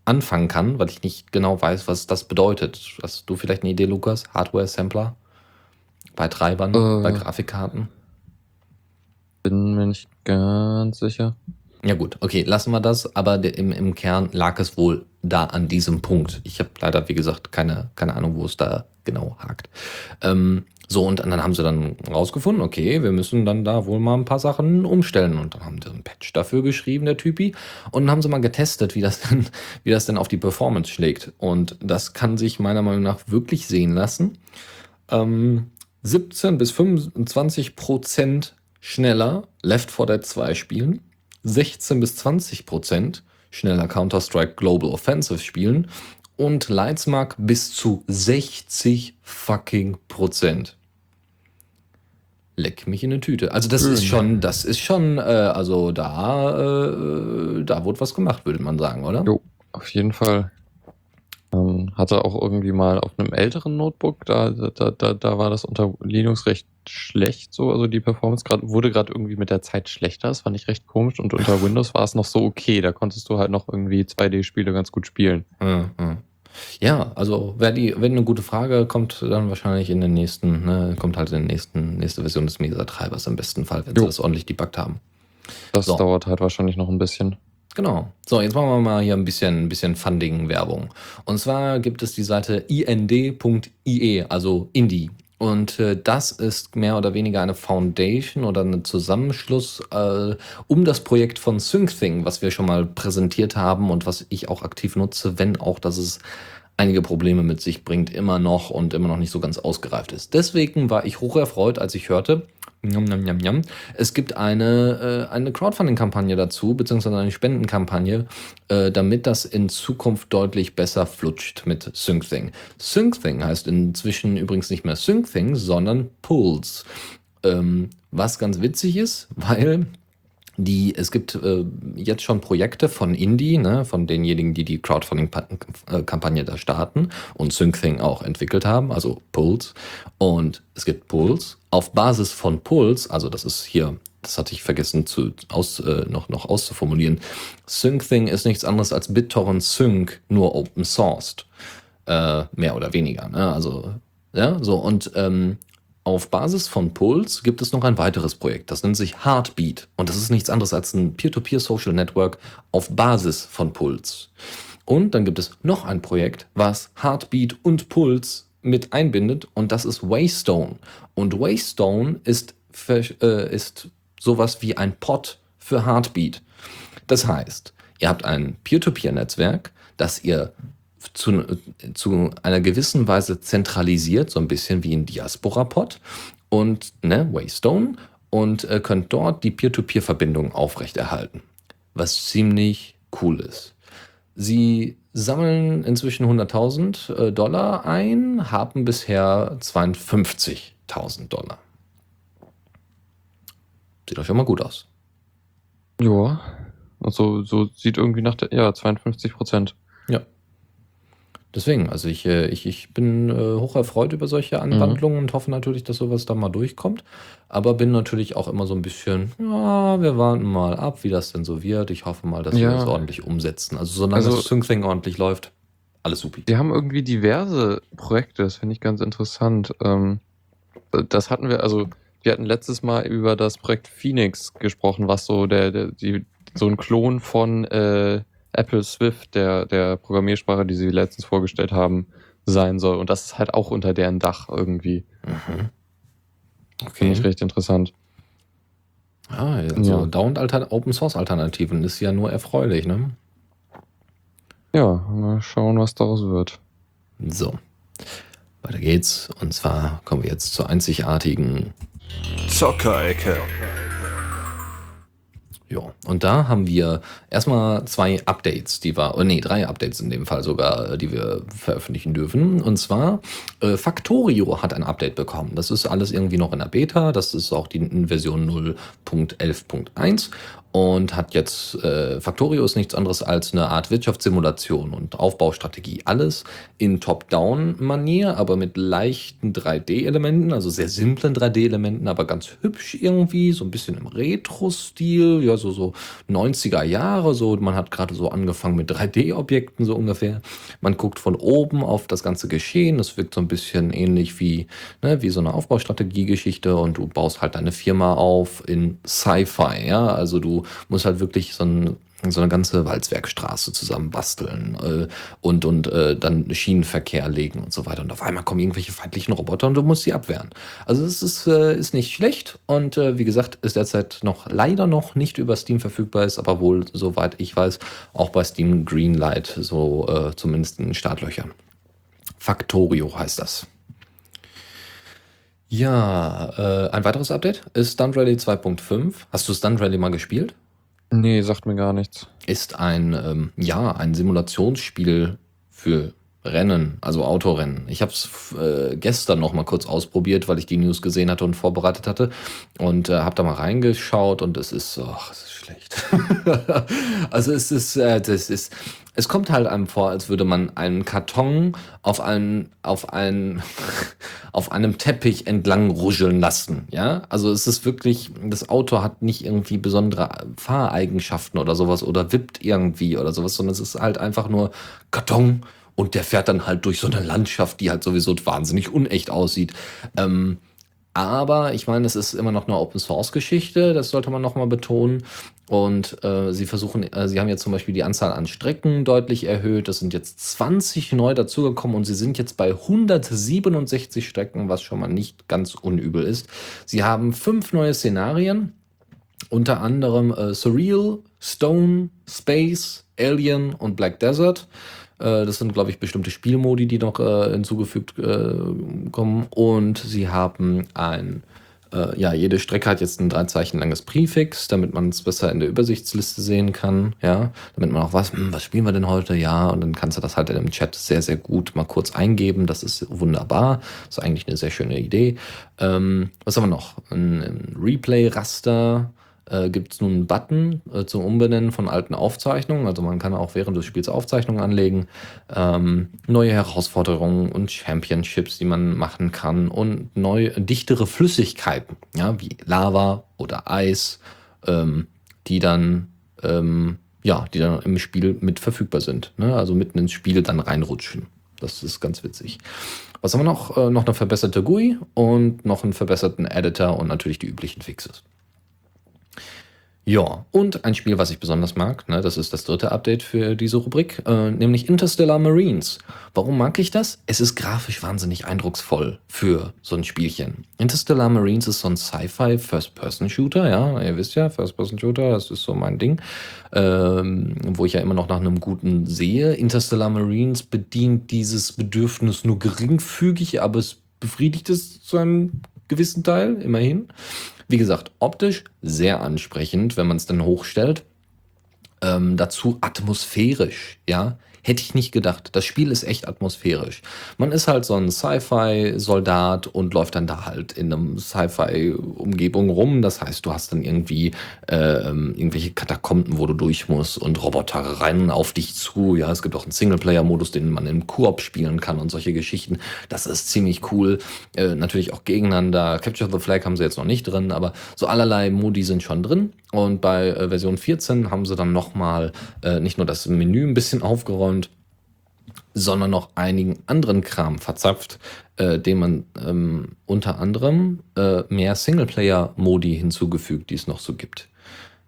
anfangen kann, weil ich nicht genau weiß, was das bedeutet. Hast du vielleicht eine Idee, Lukas? Hardware-Sampler? Bei Treibern, Äh. bei Grafikkarten? Bin mir nicht ganz sicher. Ja gut, okay, lassen wir das, aber im, im Kern lag es wohl da an diesem Punkt. Ich habe leider, wie gesagt, keine, keine Ahnung, wo es da genau hakt. Ähm, so, und dann haben sie dann rausgefunden, okay, wir müssen dann da wohl mal ein paar Sachen umstellen. Und dann haben sie einen Patch dafür geschrieben, der Typi. Und dann haben sie mal getestet, wie das denn, wie das denn auf die Performance schlägt. Und das kann sich meiner Meinung nach wirklich sehen lassen. Ähm, 17 bis 25 Prozent schneller Left 4 Dead 2 spielen. 16 bis 20 Prozent schneller Counter-Strike Global Offensive spielen und Leitzmark bis zu 60 fucking Prozent. Leck mich in eine Tüte. Also das ist schon, das ist schon, äh, also da, äh, da wurde was gemacht, würde man sagen, oder? Jo, auf jeden Fall. Ähm, hatte auch irgendwie mal auf einem älteren Notebook, da, da, da, da war das unter Linux recht schlecht, so, also die Performance grad, wurde gerade irgendwie mit der Zeit schlechter, das fand ich recht komisch und unter Windows war es noch so okay, da konntest du halt noch irgendwie 2D-Spiele ganz gut spielen. Mhm. Ja, also wer die, wenn eine gute Frage kommt, dann wahrscheinlich in den nächsten, ne, kommt halt in den nächsten, nächste Version des Mesa-Treibers im besten Fall, wenn jo. sie das ordentlich debuggt haben. Das so. dauert halt wahrscheinlich noch ein bisschen. Genau. So, jetzt machen wir mal hier ein bisschen, bisschen Funding-Werbung. Und zwar gibt es die Seite ind.ie, also Indie. Und äh, das ist mehr oder weniger eine Foundation oder ein Zusammenschluss äh, um das Projekt von SyncThing, was wir schon mal präsentiert haben und was ich auch aktiv nutze, wenn auch, dass es einige Probleme mit sich bringt, immer noch und immer noch nicht so ganz ausgereift ist. Deswegen war ich hocherfreut, als ich hörte, Njam, njam, njam, njam. Es gibt eine, äh, eine Crowdfunding-Kampagne dazu, beziehungsweise eine Spendenkampagne, äh, damit das in Zukunft deutlich besser flutscht mit SyncThing. SyncThing heißt inzwischen übrigens nicht mehr SyncThing, sondern Pulse. Ähm, was ganz witzig ist, weil die, es gibt äh, jetzt schon Projekte von Indie, ne, von denjenigen, die die Crowdfunding-Kampagne da starten und SyncThing auch entwickelt haben, also Pulse. Und es gibt Pulse. Auf Basis von Pulse, also das ist hier, das hatte ich vergessen zu, aus, äh, noch, noch auszuformulieren, SyncThing ist nichts anderes als BitTorrent Sync, nur open sourced. Äh, mehr oder weniger. Ne? Also, ja, so. Und ähm, auf Basis von Pulse gibt es noch ein weiteres Projekt, das nennt sich Heartbeat und das ist nichts anderes als ein Peer-to-Peer Social Network auf Basis von Pulse. Und dann gibt es noch ein Projekt, was Heartbeat und Pulse mit einbindet und das ist Waystone. Und Waystone ist, äh, ist sowas wie ein Pod für Heartbeat. Das heißt, ihr habt ein Peer-to-Peer-Netzwerk, das ihr zu, zu einer gewissen Weise zentralisiert, so ein bisschen wie ein Diaspora-Pod und ne, Waystone und äh, könnt dort die Peer-to-Peer-Verbindung aufrechterhalten, was ziemlich cool ist. Sie sammeln inzwischen 100.000 äh, Dollar ein, haben bisher 52.000 Dollar. Sieht doch schon mal gut aus. Ja, also so sieht irgendwie nach der, ja, 52 Prozent. Ja. Deswegen, also ich, äh, ich, ich bin äh, hoch erfreut über solche Anwandlungen mhm. und hoffe natürlich, dass sowas da mal durchkommt. Aber bin natürlich auch immer so ein bisschen, ja, wir warten mal ab, wie das denn so wird. Ich hoffe mal, dass ja. wir das ordentlich umsetzen. Also solange also, das SyncThing ordentlich läuft, alles super. Die haben irgendwie diverse Projekte, das finde ich ganz interessant. Ähm, das hatten wir, also wir hatten letztes Mal über das Projekt Phoenix gesprochen, was so der, der die, so ein Klon von äh, Apple Swift, der, der Programmiersprache, die sie letztens vorgestellt haben, sein soll. Und das ist halt auch unter deren Dach irgendwie. Mhm. Okay. Finde ich recht interessant. Ah, also ja. Down Open Source Alternativen ist ja nur erfreulich, ne? Ja, mal schauen, was daraus wird. So. Weiter geht's. Und zwar kommen wir jetzt zur einzigartigen Zockerecke. Ja, und da haben wir erstmal zwei Updates, die wir, oh nee, drei Updates in dem Fall sogar, die wir veröffentlichen dürfen. Und zwar, äh, Factorio hat ein Update bekommen. Das ist alles irgendwie noch in der Beta. Das ist auch die Version 0.11.1 und hat jetzt, äh, Factorio ist nichts anderes als eine Art Wirtschaftssimulation und Aufbaustrategie. Alles in Top-Down-Manier, aber mit leichten 3D-Elementen, also sehr simplen 3D-Elementen, aber ganz hübsch irgendwie, so ein bisschen im Retro-Stil, ja, so, so 90er Jahre, so, man hat gerade so angefangen mit 3D-Objekten, so ungefähr. Man guckt von oben auf das ganze Geschehen, das wirkt so ein bisschen ähnlich wie, ne, wie so eine Aufbaustrategie-Geschichte und du baust halt deine Firma auf in Sci-Fi, ja, also du du musst halt wirklich so ein so eine ganze Walzwerkstraße zusammen basteln äh, und, und äh, dann Schienenverkehr legen und so weiter. Und auf einmal kommen irgendwelche feindlichen Roboter und du musst sie abwehren. Also es ist, äh, ist nicht schlecht und äh, wie gesagt, ist derzeit noch leider noch nicht über Steam verfügbar, ist aber wohl, soweit ich weiß, auch bei Steam Greenlight, so äh, zumindest in Startlöchern. Factorio heißt das. Ja, äh, ein weiteres Update ist Stunt Rally 2.5. Hast du Stunt Rally mal gespielt? Nee, sagt mir gar nichts. Ist ein, ähm, ja, ein Simulationsspiel für Rennen, also Autorennen. Ich habe es äh, gestern noch mal kurz ausprobiert, weil ich die News gesehen hatte und vorbereitet hatte und äh, habe da mal reingeschaut und es ist, oh, es ist schlecht. also es ist, äh, das ist, es kommt halt einem vor, als würde man einen Karton auf einen, auf einen, auf einem Teppich entlang ruscheln lassen. Ja, also es ist wirklich, das Auto hat nicht irgendwie besondere Fahreigenschaften oder sowas oder wippt irgendwie oder sowas, sondern es ist halt einfach nur Karton und der fährt dann halt durch so eine Landschaft, die halt sowieso wahnsinnig unecht aussieht. Ähm, aber ich meine, es ist immer noch eine Open Source Geschichte, das sollte man nochmal betonen. Und äh, sie versuchen, äh, sie haben jetzt zum Beispiel die Anzahl an Strecken deutlich erhöht. Es sind jetzt 20 neu dazugekommen und sie sind jetzt bei 167 Strecken, was schon mal nicht ganz unübel ist. Sie haben fünf neue Szenarien, unter anderem äh, Surreal, Stone, Space, Alien und Black Desert. Äh, das sind, glaube ich, bestimmte Spielmodi, die noch äh, hinzugefügt äh, kommen. Und sie haben ein, ja, jede Strecke hat jetzt ein drei Zeichen langes Präfix, damit man es besser in der Übersichtsliste sehen kann. Ja, damit man auch weiß, hm, was spielen wir denn heute? Ja, und dann kannst du das halt in dem Chat sehr, sehr gut mal kurz eingeben. Das ist wunderbar. Das ist eigentlich eine sehr schöne Idee. Ähm, was haben wir noch? Ein, ein Replay-Raster äh, gibt es nun einen Button äh, zum Umbenennen von alten Aufzeichnungen. Also man kann auch während des Spiels Aufzeichnungen anlegen, ähm, neue Herausforderungen und Championships, die man machen kann und neue, dichtere Flüssigkeiten, ja, wie Lava oder Eis, ähm, die dann ähm, ja, die dann im Spiel mit verfügbar sind. Ne? Also mitten ins Spiel dann reinrutschen. Das ist ganz witzig. Was haben wir noch? Äh, noch eine verbesserte GUI und noch einen verbesserten Editor und natürlich die üblichen Fixes. Ja, und ein Spiel, was ich besonders mag, ne, das ist das dritte Update für diese Rubrik, äh, nämlich Interstellar Marines. Warum mag ich das? Es ist grafisch wahnsinnig eindrucksvoll für so ein Spielchen. Interstellar Marines ist so ein Sci-Fi First-Person-Shooter, ja, ihr wisst ja, First-Person-Shooter, das ist so mein Ding, ähm, wo ich ja immer noch nach einem guten sehe. Interstellar Marines bedient dieses Bedürfnis nur geringfügig, aber es befriedigt es zu einem gewissen Teil, immerhin. Wie gesagt, optisch sehr ansprechend, wenn man es dann hochstellt. Ähm, dazu atmosphärisch, ja. Hätte ich nicht gedacht. Das Spiel ist echt atmosphärisch. Man ist halt so ein Sci-Fi-Soldat und läuft dann da halt in einem Sci-Fi-Umgebung rum. Das heißt, du hast dann irgendwie äh, irgendwelche Katakomben, wo du durch musst und Roboter rennen auf dich zu. Ja, es gibt auch einen Singleplayer-Modus, den man im Koop spielen kann und solche Geschichten. Das ist ziemlich cool. Äh, natürlich auch gegeneinander. Capture the Flag haben sie jetzt noch nicht drin, aber so allerlei Modi sind schon drin. Und bei äh, Version 14 haben sie dann nochmal äh, nicht nur das Menü ein bisschen aufgeräumt, sondern noch einigen anderen Kram verzapft, äh, dem man ähm, unter anderem äh, mehr Singleplayer-Modi hinzugefügt, die es noch so gibt.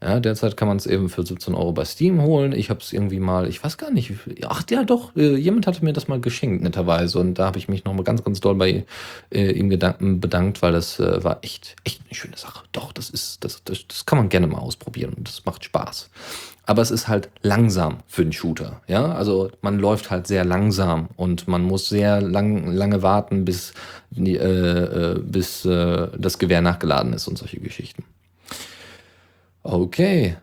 Ja, derzeit kann man es eben für 17 Euro bei Steam holen. Ich habe es irgendwie mal, ich weiß gar nicht, ach ja doch, äh, jemand hatte mir das mal geschenkt, netterweise. Und da habe ich mich nochmal ganz, ganz doll bei äh, ihm Gedanken bedankt, weil das äh, war echt, echt eine schöne Sache. Doch, das ist, das, das, das kann man gerne mal ausprobieren und das macht Spaß. Aber es ist halt langsam für einen Shooter. Ja, also man läuft halt sehr langsam und man muss sehr lang, lange warten, bis, äh, äh bis äh, das Gewehr nachgeladen ist und solche Geschichten. Okay,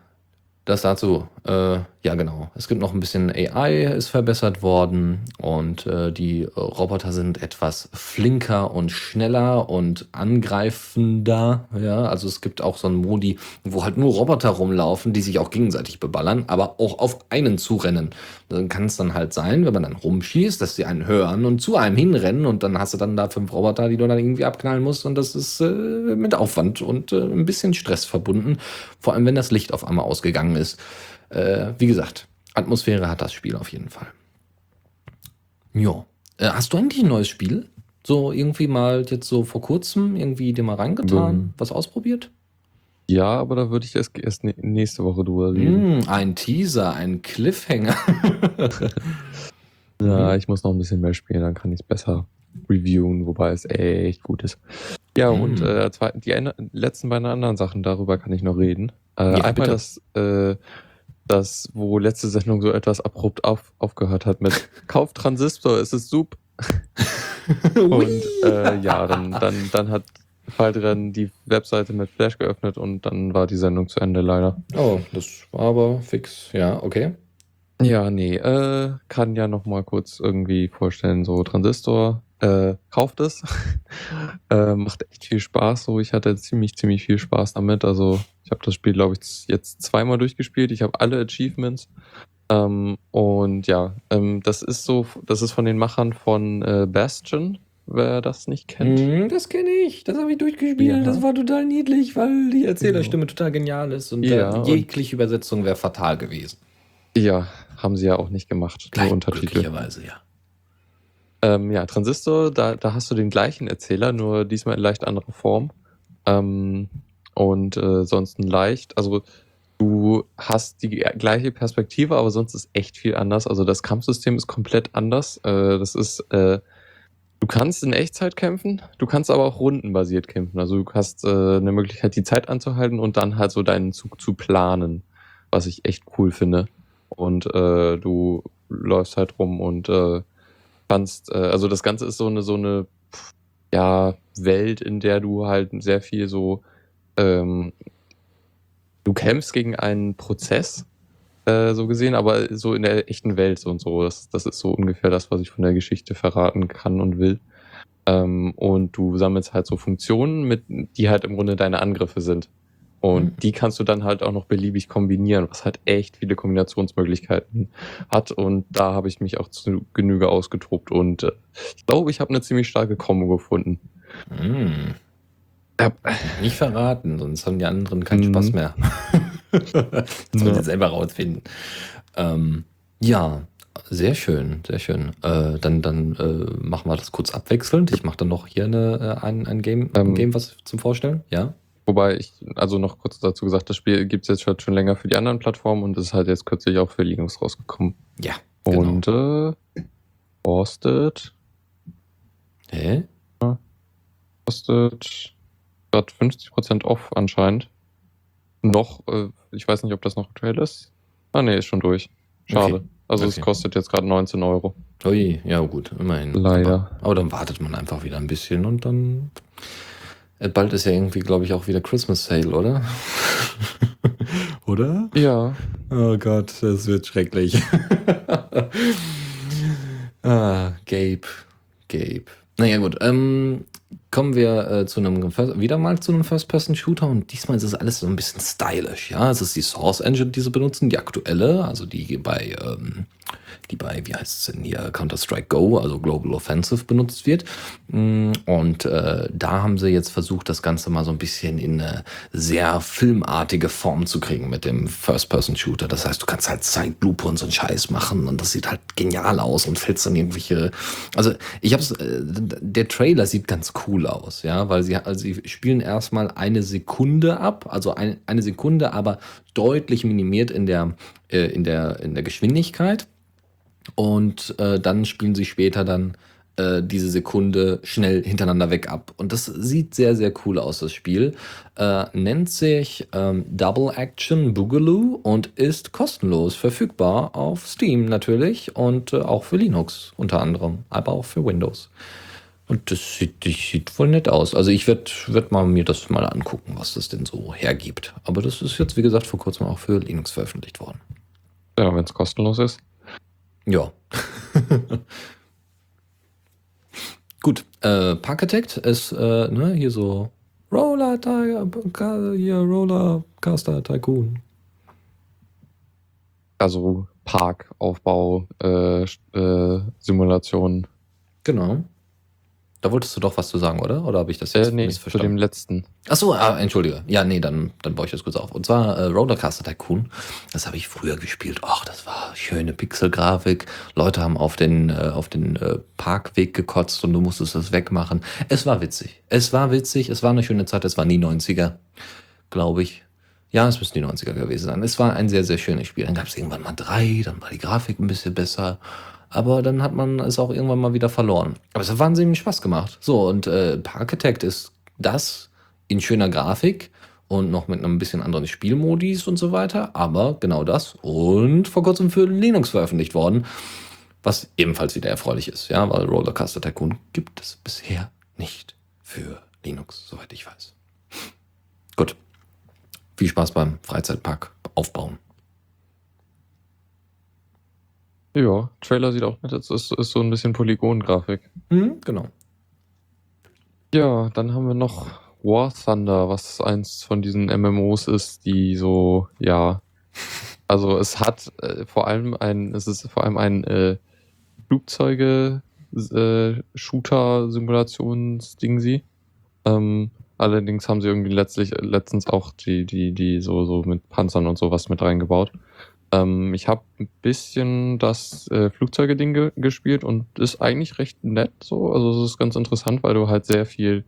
das dazu. Äh, ja, genau. Es gibt noch ein bisschen AI, ist verbessert worden und äh, die Roboter sind etwas flinker und schneller und angreifender. Ja, also es gibt auch so einen Modi, wo halt nur Roboter rumlaufen, die sich auch gegenseitig beballern, aber auch auf einen zurennen. Dann kann es dann halt sein, wenn man dann rumschießt, dass sie einen hören und zu einem hinrennen und dann hast du dann da fünf Roboter, die du dann irgendwie abknallen musst und das ist äh, mit Aufwand und äh, ein bisschen Stress verbunden. Vor allem, wenn das Licht auf einmal ausgegangen ist. Äh, wie gesagt, Atmosphäre hat das Spiel auf jeden Fall. Ja. Äh, hast du eigentlich ein neues Spiel? So irgendwie mal jetzt so vor kurzem irgendwie dir mal reingetan, mhm. was ausprobiert? Ja, aber da würde ich erst, erst nächste Woche drüber reden. Mm, ein Teaser, ein Cliffhanger. ja, mhm. ich muss noch ein bisschen mehr spielen, dann kann ich es besser reviewen, wobei es echt gut ist. Ja, mm. und äh, die letzten beiden anderen Sachen, darüber kann ich noch reden. Äh, ja, einmal das, äh, das, wo letzte Sendung so etwas abrupt auf, aufgehört hat mit Kauf Transistor, es ist super. und äh, ja, dann, dann, dann hat Faldren die Webseite mit Flash geöffnet und dann war die Sendung zu Ende leider. Oh, das war aber fix. Ja, okay. Ja, nee, äh, kann ja noch mal kurz irgendwie vorstellen, so Transistor, äh, kauft es. äh, macht echt viel Spaß, so. Ich hatte ziemlich, ziemlich viel Spaß damit. Also, ich habe das Spiel, glaube ich, jetzt zweimal durchgespielt. Ich habe alle Achievements. Ähm, und ja, ähm, das ist so, das ist von den Machern von äh, Bastion, wer das nicht kennt. Mm, das kenne ich, das habe ich durchgespielt. Ja. Das war total niedlich, weil die Erzählerstimme genau. total genial ist und ja, jegliche Übersetzung wäre fatal gewesen. Ja, haben sie ja auch nicht gemacht. Gleich, Untertitel. Glücklicherweise, ja. Ähm, ja, Transistor, da, da hast du den gleichen Erzähler, nur diesmal in leicht anderer Form. Ähm, und äh, sonst leicht. Also du hast die gleiche Perspektive, aber sonst ist echt viel anders. Also das Kampfsystem ist komplett anders. Äh, das ist äh, Du kannst in Echtzeit kämpfen, du kannst aber auch rundenbasiert kämpfen. Also du hast äh, eine Möglichkeit, die Zeit anzuhalten und dann halt so deinen Zug zu planen, was ich echt cool finde. Und äh, du läufst halt rum und äh, kannst, äh, also das Ganze ist so eine, so eine ja, Welt, in der du halt sehr viel so, ähm, du kämpfst gegen einen Prozess, äh, so gesehen, aber so in der echten Welt so und so. Das, das ist so ungefähr das, was ich von der Geschichte verraten kann und will. Ähm, und du sammelst halt so Funktionen, mit, die halt im Grunde deine Angriffe sind. Und mhm. die kannst du dann halt auch noch beliebig kombinieren, was halt echt viele Kombinationsmöglichkeiten hat. Und da habe ich mich auch zu Genüge ausgetobt. Und äh, ich glaube, ich habe eine ziemlich starke Kombo gefunden. Mhm. Ja. Nicht verraten, sonst haben die anderen keinen mhm. Spaß mehr. das wollen sie selber rausfinden. Ähm, ja, sehr schön, sehr schön. Äh, dann dann äh, machen wir das kurz abwechselnd. Ich mache dann noch hier eine, äh, ein, ein, Game, ein ähm, Game, was zum Vorstellen. Ja. Wobei ich, also noch kurz dazu gesagt, das Spiel gibt es jetzt schon, schon länger für die anderen Plattformen und ist halt jetzt kürzlich auch für Linux rausgekommen. Ja. Genau. Und äh, kostet. Hä? Kostet gerade 50% off anscheinend. Noch, äh, ich weiß nicht, ob das noch aktuell ist. Ah, nee, ist schon durch. Schade. Okay. Also okay. es kostet jetzt gerade 19 Euro. Ui, ja gut, immerhin. Leider. Aber, aber, dann wartet man einfach wieder ein bisschen und dann. Äh, bald ist ja irgendwie, glaube ich, auch wieder Christmas Sale, oder? oder? Ja. Oh Gott, das wird schrecklich. ah, Gabe. Gabe. Naja, gut. Ähm, kommen wir äh, zu einem wieder mal zu einem First-Person-Shooter und diesmal ist es alles so ein bisschen stylisch. Ja, es ist die Source Engine, die sie benutzen, die aktuelle, also die bei ähm, die bei, wie heißt es denn hier, Counter-Strike Go, also Global Offensive benutzt wird. Mm, und äh, da haben sie jetzt versucht, das Ganze mal so ein bisschen in eine sehr filmartige Form zu kriegen mit dem First-Person-Shooter. Das heißt, du kannst halt Zeitlupe und so einen Scheiß machen und das sieht halt genial aus und fällst dann irgendwelche. Also ich hab's, äh, der Trailer sieht ganz cool aus, ja, weil sie, also sie spielen erstmal eine Sekunde ab, also ein, eine Sekunde, aber deutlich minimiert in der, äh, in der, in der Geschwindigkeit. Und äh, dann spielen sie später dann äh, diese Sekunde schnell hintereinander weg ab. Und das sieht sehr, sehr cool aus, das Spiel. Äh, nennt sich ähm, Double Action Boogaloo und ist kostenlos verfügbar auf Steam natürlich und äh, auch für Linux unter anderem, aber auch für Windows. Und das sieht, das sieht voll nett aus. Also ich werde werd mal mir das mal angucken, was das denn so hergibt. Aber das ist jetzt, wie gesagt, vor kurzem auch für Linux veröffentlicht worden. Ja, wenn es kostenlos ist. Ja. Gut, äh, Parkitect ist äh, ne, hier so Roller Tiger, hier Roller Caster Tycoon. Also Parkaufbau, äh, äh, Simulation. Genau. Da wolltest du doch was zu sagen, oder? Oder habe ich das äh, jetzt äh, nee, zu dem letzten. Achso, ah, entschuldige. Ja, nee, dann, dann baue ich das kurz auf. Und zwar äh, Rollercoaster Tycoon. Das habe ich früher gespielt. Ach, das war schöne Pixelgrafik. Leute haben auf den, äh, auf den äh, Parkweg gekotzt und du musstest das wegmachen. Es war witzig. Es war witzig. Es war eine schöne Zeit. Es war nie 90er. glaube ich. Ja, es müssen die 90er gewesen sein. Es war ein sehr, sehr schönes Spiel. Dann gab es irgendwann mal drei, dann war die Grafik ein bisschen besser. Aber dann hat man es auch irgendwann mal wieder verloren. Aber es hat wahnsinnig Spaß gemacht. So, und äh, Parkitect ist das in schöner Grafik und noch mit einem bisschen anderen Spielmodis und so weiter. Aber genau das. Und vor kurzem für Linux veröffentlicht worden. Was ebenfalls wieder erfreulich ist, ja, weil Rollercoaster Tycoon gibt es bisher nicht für Linux, soweit ich weiß. Gut. Viel Spaß beim Freizeitpark aufbauen. Ja, Trailer sieht auch nett aus. Ist, ist so ein bisschen Polygon-Grafik. Mhm, genau. Ja, dann haben wir noch War Thunder, was eins von diesen MMOs ist, die so, ja, also es hat äh, vor allem ein, es ist vor allem ein äh, Flugzeuge äh, Shooter Simulationsding sie. Ähm, allerdings haben sie irgendwie letztlich letztens auch die die die so so mit Panzern und sowas mit reingebaut. Ähm, ich habe ein bisschen das äh, Flugzeuge-Ding ge gespielt und ist eigentlich recht nett so. Also es ist ganz interessant, weil du halt sehr viel,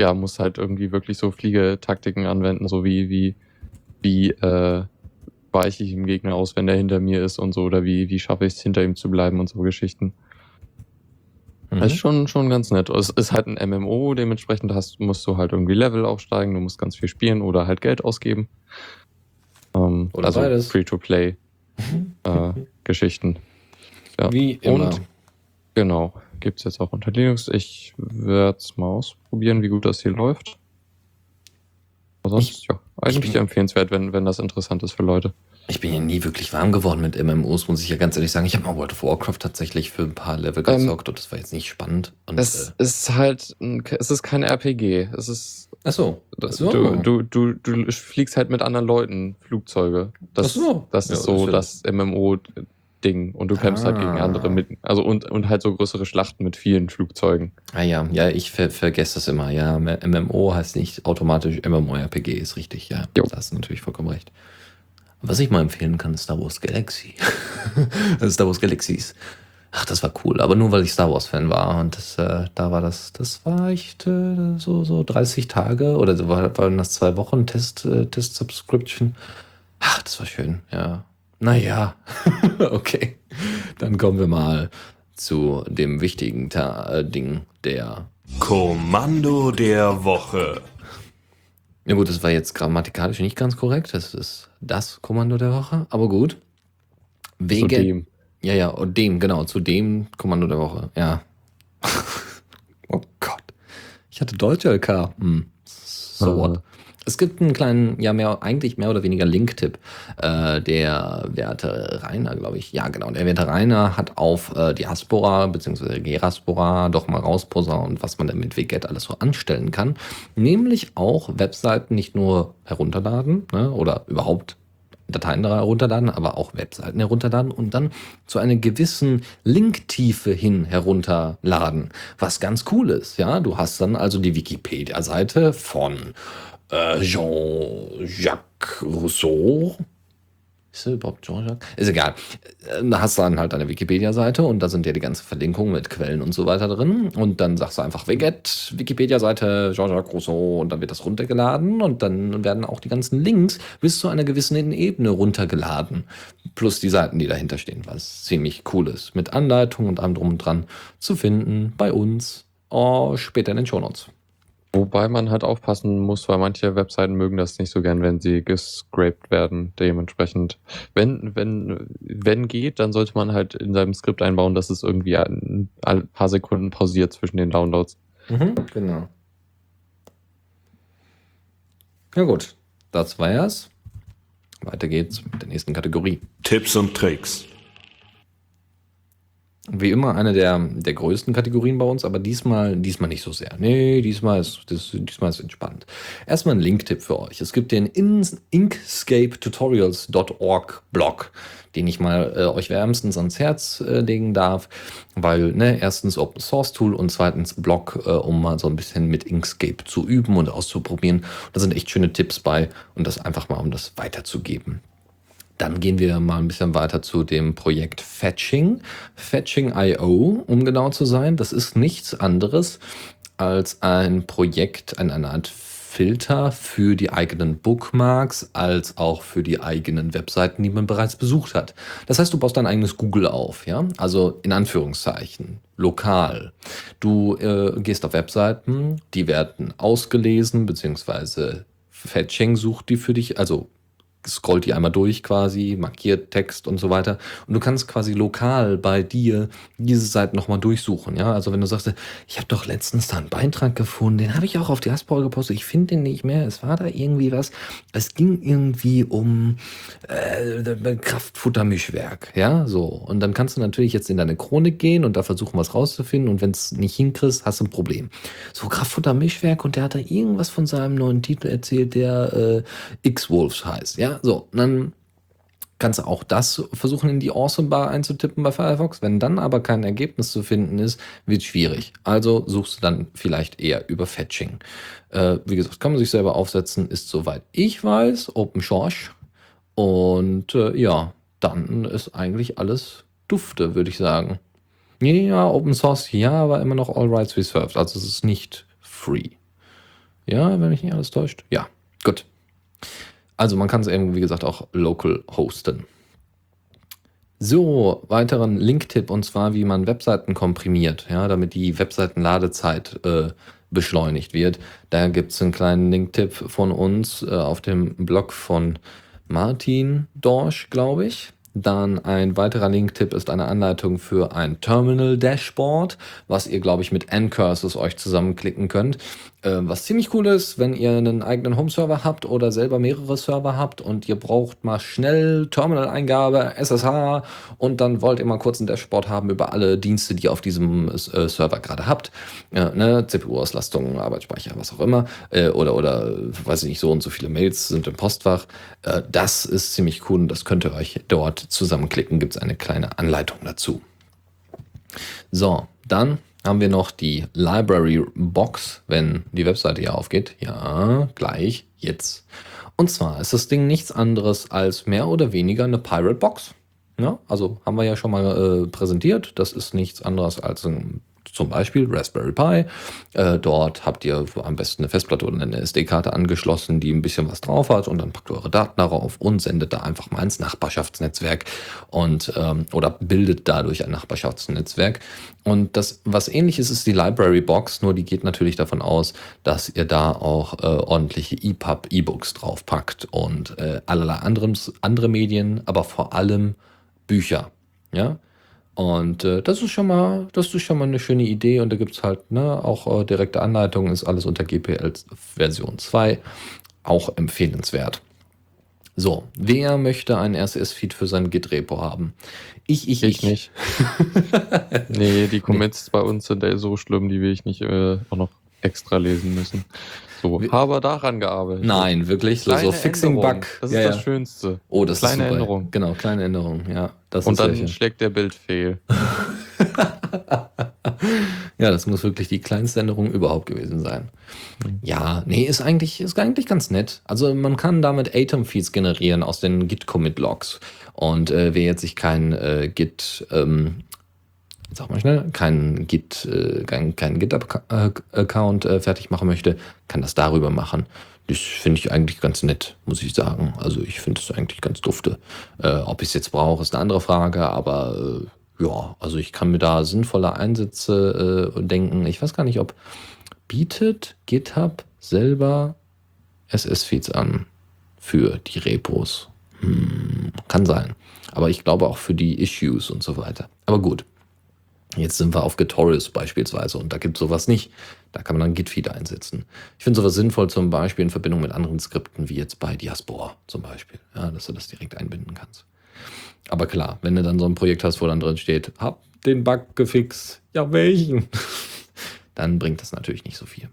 ja, musst halt irgendwie wirklich so Fliegetaktiken anwenden, so wie, wie, wie äh, weiche ich dem Gegner aus, wenn der hinter mir ist und so, oder wie, wie schaffe ich es, hinter ihm zu bleiben und so Geschichten. Mhm. Das ist schon, schon ganz nett. Es ist halt ein MMO, dementsprechend hast, musst du halt irgendwie Level aufsteigen, du musst ganz viel spielen oder halt Geld ausgeben. Ähm, Oder also beides. Free-to-Play äh, Geschichten. Ja. Wie immer. Und genau, gibt es jetzt auch unter Linux. Ich werde es mal ausprobieren, wie gut das hier läuft. Aber sonst, ja, eigentlich bin- empfehlenswert, wenn, wenn das interessant ist für Leute. Ich bin ja nie wirklich warm geworden mit MMOs, muss ich ja ganz ehrlich sagen. Ich habe mal World of Warcraft tatsächlich für ein paar Level Ähm, gezockt und das war jetzt nicht spannend. Und, Es äh, ist halt, es ist kein RPG. Es ist, ach so. Ach so. du, du, du, du fliegst halt mit anderen Leuten Flugzeuge. Das, Ach so. das Ja, ist das so will- das MMO-Ding. Und du kämpfst halt gegen Ah. andere mit, also und, und halt so größere Schlachten mit vielen Flugzeugen. Ah ja, ja, ich ver vergesse das immer. Ja, MMO heißt nicht automatisch MMORPG, ist richtig, ja. Jo. Da hast du natürlich vollkommen recht. Was ich mal empfehlen kann, ist Star Wars Galaxy. ist Star Wars Galaxies. Ach, das war cool, aber nur weil ich Star Wars Fan war und das, äh, da war das, das war echt äh, so so 30 Tage oder so war, waren das zwei Wochen Test äh, Test Subscription. Ach, das war schön, ja. Naja, okay. Dann kommen wir mal zu dem wichtigen Ta äh, Ding der Kommando der Woche. Ja gut, das war jetzt grammatikalisch nicht ganz korrekt. Das ist das Kommando der Woche, aber gut. Wegen. Zudem. Ja, ja, und dem, genau, zu dem Kommando der Woche, ja. oh Gott. Ich hatte Deutsch LK. Hm. So what? Es gibt einen kleinen, ja, mehr, eigentlich mehr oder weniger Link-Tipp. Äh, der werte Rainer, glaube ich. Ja, genau. Der werte Rainer hat auf äh, Diaspora bzw. Geraspora doch mal rausposaunt, was man denn mit WGET alles so anstellen kann. Nämlich auch Webseiten nicht nur herunterladen ne, oder überhaupt Dateien da herunterladen, aber auch Webseiten herunterladen und dann zu einer gewissen Linktiefe hin herunterladen, was ganz cool ist. Ja, du hast dann also die Wikipedia-Seite von äh, Jean-Jacques Rousseau. Ist er überhaupt Jean-Jacques? Ist egal. Äh, Da hast du dann halt eine Wikipedia-Seite und da sind ja die ganzen Verlinkungen mit Quellen und so weiter drin. Und dann sagst du einfach Wiget, Wikipedia-Seite Jean-Jacques Rousseau und dann wird das runtergeladen und dann werden auch die ganzen Links bis zu einer gewissen Ebene runtergeladen. Plus die Seiten, die dahinter stehen, was ziemlich cool ist. Mit Anleitung und allem drum und dran zu finden bei uns oh, später in den Shownotes. Wobei man halt aufpassen muss, weil manche Webseiten mögen das nicht so gern, wenn sie gescraped werden. Dementsprechend, wenn, wenn, wenn geht, dann sollte man halt in seinem Skript einbauen, dass es irgendwie ein, ein paar Sekunden pausiert zwischen den Downloads. Mhm, genau. Ja gut, das war es. Weiter geht's mit der nächsten Kategorie. Tipps und Tricks. Wie immer eine der, der größten Kategorien bei uns, aber diesmal, diesmal nicht so sehr. Nee, diesmal ist, das, diesmal ist entspannt. Erstmal ein Linktipp für euch. Es gibt den In- inkscapetutorials.org Blog, den ich mal äh, euch wärmstens ans Herz äh, legen darf, weil ne, erstens Open Source Tool und zweitens Blog, äh, um mal so ein bisschen mit Inkscape zu üben und auszuprobieren. Da sind echt schöne Tipps bei und das einfach mal, um das weiterzugeben. Dann gehen wir mal ein bisschen weiter zu dem Projekt Fetching. Fetching.io, um genau zu sein. Das ist nichts anderes als ein Projekt, eine, eine Art Filter für die eigenen Bookmarks als auch für die eigenen Webseiten, die man bereits besucht hat. Das heißt, du baust dein eigenes Google auf, ja? Also in Anführungszeichen, lokal. Du äh, gehst auf Webseiten, die werden ausgelesen, beziehungsweise Fetching sucht die für dich, also scrollt die einmal durch quasi, markiert Text und so weiter. Und du kannst quasi lokal bei dir diese Seiten nochmal durchsuchen. Ja, also wenn du sagst, ich habe doch letztens da einen Beitrag gefunden, den habe ich auch auf Diaspora gepostet, ich finde den nicht mehr, es war da irgendwie was. Es ging irgendwie um äh, Kraftfuttermischwerk. Ja, so. Und dann kannst du natürlich jetzt in deine Chronik gehen und da versuchen, was rauszufinden. Und wenn es nicht hinkriegst, hast du ein Problem. So Kraftfuttermischwerk und der hat da irgendwas von seinem neuen Titel erzählt, der äh, X-Wolves heißt. Ja, so, dann kannst du auch das versuchen in die Awesome Bar einzutippen bei Firefox. Wenn dann aber kein Ergebnis zu finden ist, wird es schwierig. Also suchst du dann vielleicht eher über Fetching. Äh, wie gesagt, kann man sich selber aufsetzen, ist soweit ich weiß, Open Source. Und äh, ja, dann ist eigentlich alles dufte, würde ich sagen. Ja, Open Source, ja, aber immer noch All Rights Reserved. Also es ist nicht free. Ja, wenn mich nicht alles täuscht. Ja, gut. Also man kann es eben, wie gesagt, auch local hosten. So, weiteren Link-Tipp und zwar, wie man Webseiten komprimiert, ja, damit die Webseitenladezeit äh, beschleunigt wird. Da gibt es einen kleinen Link-Tipp von uns äh, auf dem Blog von Martin Dorsch, glaube ich. Dann ein weiterer Link-Tipp ist eine Anleitung für ein Terminal-Dashboard, was ihr, glaube ich, mit N-Curses euch zusammenklicken könnt. Äh, was ziemlich cool ist, wenn ihr einen eigenen Home-Server habt oder selber mehrere Server habt und ihr braucht mal schnell Terminal-Eingabe, SSH und dann wollt ihr mal kurz ein Dashboard haben über alle Dienste, die ihr auf diesem äh, Server gerade habt. Ja, ne? CPU-Auslastung, Arbeitsspeicher, was auch immer. Äh, oder, oder, weiß ich nicht, so und so viele Mails sind im Postfach. Äh, das ist ziemlich cool und das könnt ihr euch dort zusammenklicken. Gibt es eine kleine Anleitung dazu. So, dann haben wir noch die Library Box, wenn die Webseite hier aufgeht. Ja, gleich, jetzt. Und zwar ist das Ding nichts anderes als mehr oder weniger eine Pirate Box. Ja, also haben wir ja schon mal äh, präsentiert. Das ist nichts anderes als ein zum Beispiel Raspberry Pi. Äh, dort habt ihr am besten eine Festplatte oder eine SD-Karte angeschlossen, die ein bisschen was drauf hat und dann packt eure Daten darauf und sendet da einfach mal ins Nachbarschaftsnetzwerk und ähm, oder bildet dadurch ein Nachbarschaftsnetzwerk. Und das, was ähnliches ist die Library Box, nur die geht natürlich davon aus, dass ihr da auch äh, ordentliche EPUB E-Books draufpackt und äh, allerlei anderen, andere Medien, aber vor allem Bücher. Ja, und äh, das ist schon mal, das ist schon mal eine schöne Idee und da gibt es halt ne, auch äh, direkte Anleitungen, ist alles unter GPL Version 2, auch empfehlenswert. So, wer möchte einen RSS-Feed für sein Git-Repo haben? Ich, ich, ich. Ich nicht. nee, die Commits nee. bei uns sind so schlimm, die will ich nicht äh, auch noch extra lesen müssen. So, habe daran gearbeitet. Nein, wirklich. So, so Fixing Änderung. Bug. Das ist ja, das Schönste. Oh, das kleine ist super. Änderung. Genau, kleine Änderung. Ja, das Und dann schlägt der Bild fehl. ja, das muss wirklich die kleinste Änderung überhaupt gewesen sein. Mhm. Ja, nee, ist eigentlich, ist eigentlich ganz nett. Also man kann damit Atom-Feeds generieren aus den Git-Commit-Logs. Und äh, wer jetzt sich kein äh, Git ähm, sag mal schnell, keinen Git, äh, kein, kein GitHub-Account äh, fertig machen möchte, kann das darüber machen. Das finde ich eigentlich ganz nett, muss ich sagen. Also ich finde es eigentlich ganz dufte. Äh, ob ich es jetzt brauche, ist eine andere Frage, aber äh, ja, also ich kann mir da sinnvolle Einsätze denken. Ich weiß gar nicht, ob bietet GitHub selber SS-Feeds an für die Repos. Hm, kann sein. Aber ich glaube auch für die Issues und so weiter. Aber gut. Jetzt sind wir auf Gitorius beispielsweise und da gibt es sowas nicht. Da kann man dann Git-Feed einsetzen. Ich finde sowas sinnvoll zum Beispiel in Verbindung mit anderen Skripten, wie jetzt bei Diaspora zum Beispiel, ja, dass du das direkt einbinden kannst. Aber klar, wenn du dann so ein Projekt hast, wo dann drin steht, hab den Bug gefixt, ja welchen? dann bringt das natürlich nicht so viel.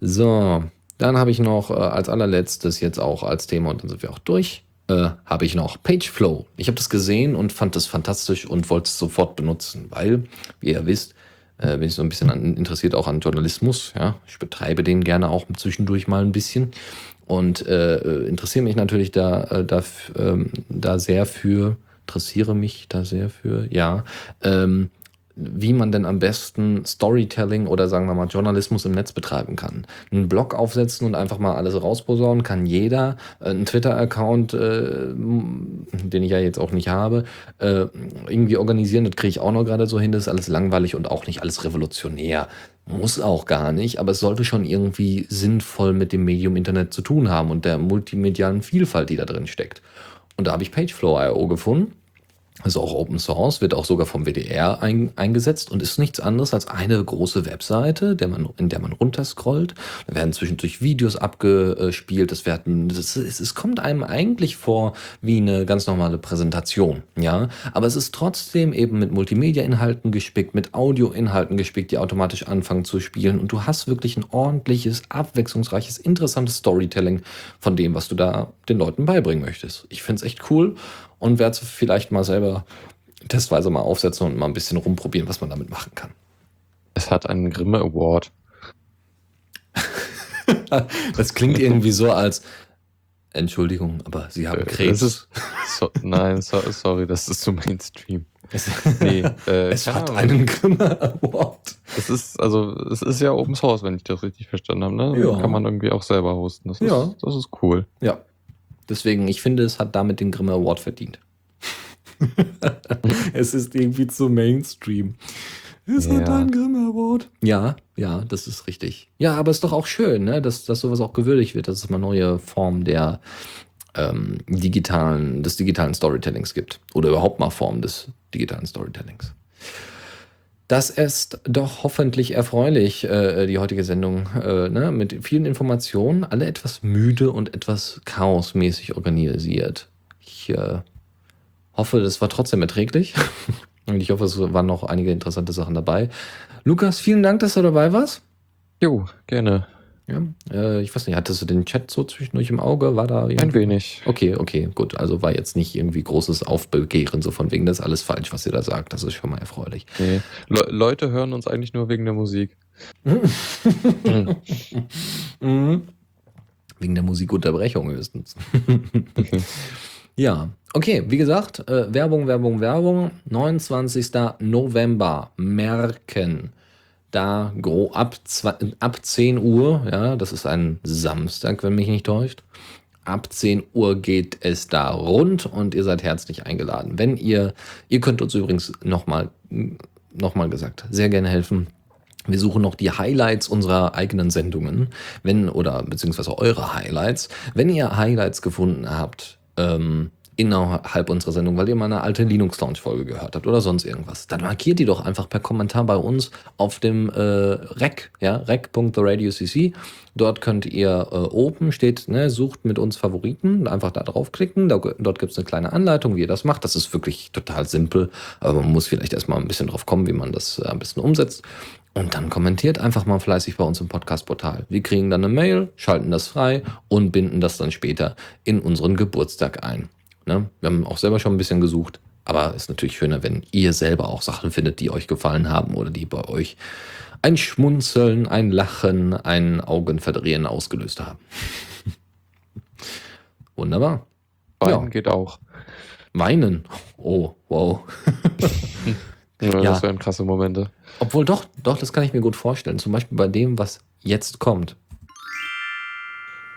So, dann habe ich noch äh, als allerletztes jetzt auch als Thema und dann sind wir auch durch äh, habe ich noch Pageflow. Ich habe das gesehen und fand das fantastisch und wollte es sofort benutzen, weil, wie ihr wisst, äh, bin ich so ein bisschen an, interessiert auch an Journalismus. Ja, ich betreibe den gerne auch zwischendurch mal ein bisschen und äh, interessiere mich natürlich da, äh, da, ähm, da sehr für, interessiere mich da sehr für, ja, ähm, wie man denn am besten Storytelling oder sagen wir mal Journalismus im Netz betreiben kann. Einen Blog aufsetzen und einfach mal alles rausposaunen kann jeder. Äh, ein Twitter-Account, äh, den ich ja jetzt auch nicht habe, äh, irgendwie organisieren, das kriege ich auch noch gerade so hin. Das ist alles langweilig und auch nicht alles revolutionär. Muss auch gar nicht, aber es sollte schon irgendwie sinnvoll mit dem Medium Internet zu tun haben und der multimedialen Vielfalt, die da drin steckt. Und da habe ich Pageflow.io gefunden ist auch Open Source, wird auch sogar vom WDR ein, eingesetzt und ist nichts anderes als eine große Webseite, der man, in der man runterscrollt. Da werden zwischendurch Videos abgespielt. Das werden, das ist, es kommt einem eigentlich vor wie eine ganz normale Präsentation, ja. Aber es ist trotzdem eben mit Multimedia-Inhalten gespickt, mit Audio-Inhalten gespickt, die automatisch anfangen zu spielen. Und du hast wirklich ein ordentliches, abwechslungsreiches, interessantes Storytelling von dem, was du da den Leuten beibringen möchtest. Ich finde es echt cool und werde es vielleicht mal selber testweise mal aufsetzen und mal ein bisschen rumprobieren, was man damit machen kann. Es hat einen Grimme Award. das klingt irgendwie so als Entschuldigung, aber Sie haben äh, Krebs. Ist, so, nein, so, sorry, das ist zu Mainstream. Es, nee, äh, es hat Ahnung. einen Grimme Award. Es ist, also, es ist ja Open Source, wenn ich das richtig verstanden habe. Ne? Ja. Kann man irgendwie auch selber hosten. Das ist, ja. das ist cool. Ja, Deswegen, ich finde, es hat damit den Grimme Award verdient. es ist irgendwie zu Mainstream. Es ja. einen Grimme Award. Ja, ja, das ist richtig. Ja, aber es ist doch auch schön, ne, dass, dass sowas auch gewürdigt wird, dass es mal neue Formen der ähm, digitalen, des digitalen Storytellings gibt. Oder überhaupt mal Formen des digitalen Storytellings. Das ist doch hoffentlich erfreulich, äh, die heutige Sendung, äh, ne? mit vielen Informationen, alle etwas müde und etwas chaosmäßig organisiert. Ich äh, hoffe, das war trotzdem erträglich. und ich hoffe, es waren noch einige interessante Sachen dabei. Lukas, vielen Dank, dass du dabei warst. Jo, gerne. Ja, äh, ich weiß nicht, hattest du den Chat so zwischendurch im Auge? War da Ein wenig. Okay, okay, gut. Also war jetzt nicht irgendwie großes Aufbegehren, so von wegen, das ist alles falsch, was ihr da sagt. Das ist schon mal erfreulich. Nee. Le Leute hören uns eigentlich nur wegen der Musik. mhm. Wegen der Musikunterbrechung höchstens. ja, okay, wie gesagt, äh, Werbung, Werbung, Werbung. 29. November. Merken da ab, ab 10 Uhr, ja, das ist ein Samstag, wenn mich nicht täuscht. Ab 10 Uhr geht es da rund und ihr seid herzlich eingeladen. Wenn ihr, ihr könnt uns übrigens nochmal, nochmal gesagt, sehr gerne helfen. Wir suchen noch die Highlights unserer eigenen Sendungen, wenn, oder beziehungsweise eure Highlights. Wenn ihr Highlights gefunden habt, ähm, innerhalb unserer Sendung, weil ihr mal eine alte Linux Lounge Folge gehört habt oder sonst irgendwas, dann markiert die doch einfach per Kommentar bei uns auf dem äh, rec, ja, rec.theradiocc. Dort könnt ihr äh, oben steht, ne, sucht mit uns Favoriten, einfach da draufklicken. Da, dort gibt es eine kleine Anleitung, wie ihr das macht. Das ist wirklich total simpel, aber man muss vielleicht erstmal ein bisschen drauf kommen, wie man das äh, ein bisschen umsetzt. Und dann kommentiert einfach mal fleißig bei uns im Podcast-Portal. Wir kriegen dann eine Mail, schalten das frei und binden das dann später in unseren Geburtstag ein. Ne? Wir haben auch selber schon ein bisschen gesucht, aber es ist natürlich schöner, wenn ihr selber auch Sachen findet, die euch gefallen haben oder die bei euch ein Schmunzeln, ein Lachen, ein Augenverdrehen ausgelöst haben. Wunderbar. Weinen ja. geht auch. Weinen? Oh, wow. ja, das wären krasse Momente. Obwohl doch, doch, das kann ich mir gut vorstellen. Zum Beispiel bei dem, was jetzt kommt.